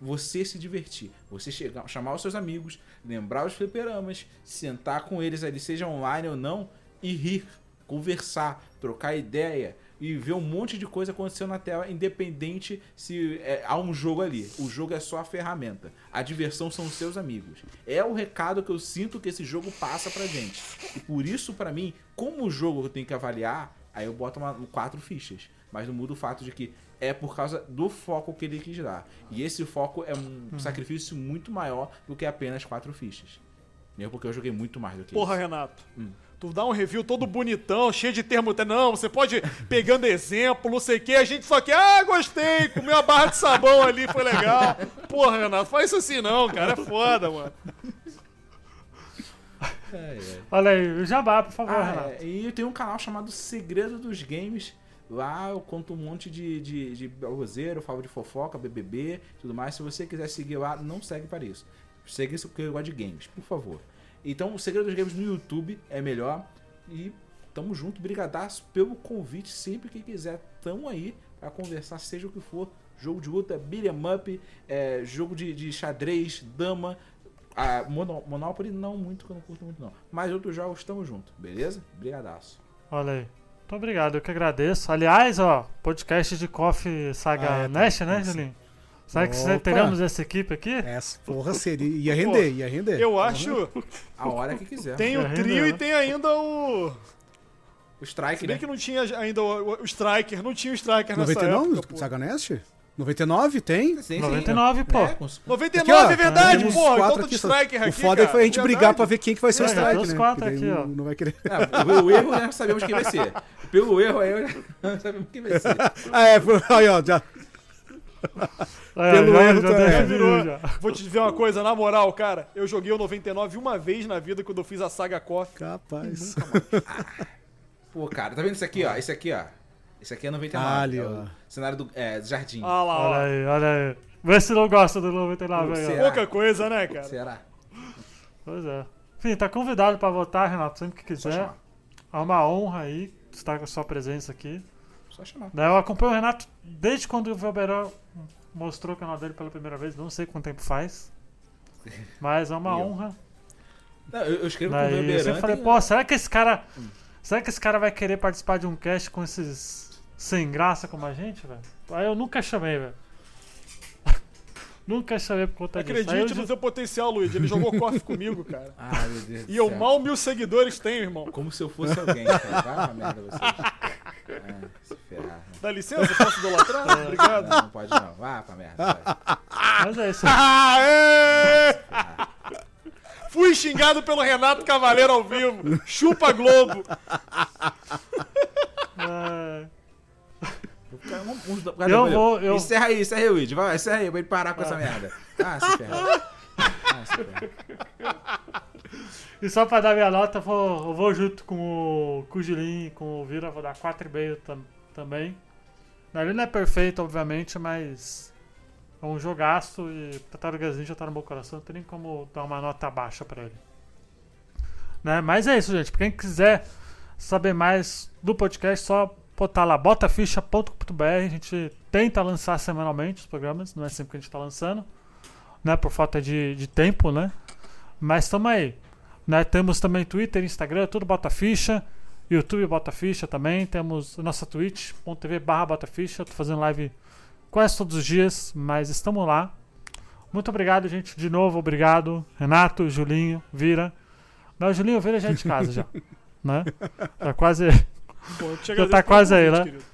Você se divertir, você chegar, chamar os seus amigos, lembrar os fliperamas, sentar com eles ali, seja online ou não, e rir, conversar, trocar ideia e ver um monte de coisa acontecendo na tela, independente se é, há um jogo ali. O jogo é só a ferramenta. A diversão são os seus amigos. É o recado que eu sinto que esse jogo passa pra gente. E por isso, pra mim, como o jogo eu tenho que avaliar, aí eu boto uma, quatro fichas. Mas não muda o fato de que é por causa do foco que ele quis dar. E esse foco é um sacrifício muito maior do que apenas quatro fichas. Mesmo porque eu joguei muito mais do que Porra, isso. Renato. Hum. Tu dá um review todo bonitão, cheio de termo. Não, você pode ir pegando exemplo, não sei o que. A gente só quer, ah, gostei, comeu uma barra de sabão ali, foi legal. Porra, Renato, faz isso assim não, cara. É foda, mano. Olha aí, o jabá, por favor, Ah, Renato. é, e eu tenho um canal chamado Segredo dos Games Lá eu conto um monte de, de, de roseiro, falo de fofoca, BBB, tudo mais. Se você quiser seguir lá, não segue para isso. Segue isso porque eu gosto de games, por favor. Então, o Segredo dos Games no YouTube é melhor. E tamo junto, brigadaço pelo convite. Sempre que quiser, tamo aí pra conversar, seja o que for. Jogo de luta, beat'em up, é, jogo de, de xadrez, dama. A Mono- Monopoly não muito, que eu não curto muito não. Mas outros jogos, tamo junto, beleza? Brigadaço. Olha aí. Muito obrigado, eu que agradeço. Aliás, ó, podcast de Coffee Saga Ah, é, tá. Né, Sim. Julinho? Será que Opa. teremos essa equipe aqui? Essa porra seria. Ia render, ia render. Eu acho. A hora que quiser. Tem o É, trio e né? tem ainda o. O Strike, Se né? bem que não tinha ainda o, o Striker. Não tinha o Striker nessa 99? época, pô. Saga Nest? 99? Tem? Sim, sim. 99, pô. É, com- 99 Aqui, ó, é verdade, porra. Então tá de. Striker aqui. O foda cara. foi a gente brigar Verdade. pra ver quem que vai ser o É, já tem strike, os né? quatro aqui, não, ó. não vai querer. É, o, o erro já sabemos quem vai ser. Pelo erro aí sabemos quem vai ser. Ah, é, aí, ó, já. É, Pelo já, erro já tá- é. definiu, Virou. já. Vou te dizer uma coisa, na moral, cara. Eu joguei o 99 uma vez na vida quando eu fiz a saga KOF. Capaz. Pô, cara, tá vendo isso aqui, ó? Esse aqui, ó. Esse aqui é 99. Ah, ali, é ó. cenário do, é, do jardim. Ah lá, Olha ó. aí, olha aí. Vê se não gosta do 99 aí, ó. Pouca coisa, né, cara? Será? Pois é. Enfim, tá convidado pra votar, Renato, sempre que quiser. É uma honra aí estar com a sua presença aqui. Só chamar. Eu acompanho o Renato desde quando o Velberan mostrou o canal dele pela primeira vez, não sei quanto tempo faz. Mas é uma honra. Não, eu, eu escrevo com o Né, e eu sempre falei, pô, será que esse cara. Será que esse cara vai querer participar de um cast com esses sem graça como a gente, velho? Aí eu nunca chamei, velho. nunca chamei por conta disso. Aí eu Acredite no seu potencial, Luigi. Ele jogou KOF comigo, cara. Ah, meu Deus E eu céu. mal mil seguidores tenho, irmão. Como se eu fosse alguém, cara. Vai uma merda vocês. Ah, se ferrar. né? Dá licença, posso idolatrar? Obrigado. Não, não pode não. Vá pra merda. vai. Mas é isso. Aê! Fui xingado pelo Renato Cavaleiro ao vivo. Chupa Globo. É, vamos- Eu vou- eu- Encerra aí, encerra aí, Luigi. Vai, encerra aí, pra ele parar com essa merda. Ah, se ferrar. Ah, se ferrar. E só pra dar minha nota, eu vou, eu vou junto com o, Julinho e com o Vira, vou dar 4,5 tam, também. Ele não é perfeito, obviamente, mas é um jogaço e Tartarugas Ninja tá no meu coração, não tem nem como dar uma nota baixa pra ele. Né? Mas é isso, gente. Pra quem quiser saber mais do podcast, só botar lá botaficha.com.br. A gente tenta lançar semanalmente os programas, não é sempre que a gente tá lançando, né? Por falta de, de tempo, né? Mas tamo aí. Né? Temos também Twitter, Instagram, tudo Botaficha. YouTube Botaficha também. Temos a nossa twitch.tv barra Botaficha. Tô fazendo live quase todos os dias, mas estamos lá. Muito obrigado, gente. De novo, obrigado. Renato, Julinho, Vira. Não, o Julinho Vira já é de casa já. Né? Tá quase. Pô, Já tá quase aí, né? querido.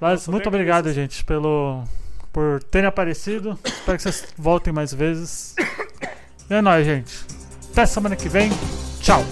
Mas Nossa, muito obrigado, agradeço. gente, pelo por terem aparecido. Espero que vocês voltem mais vezes. E é nóis, gente. Até semana que vem. Tchau.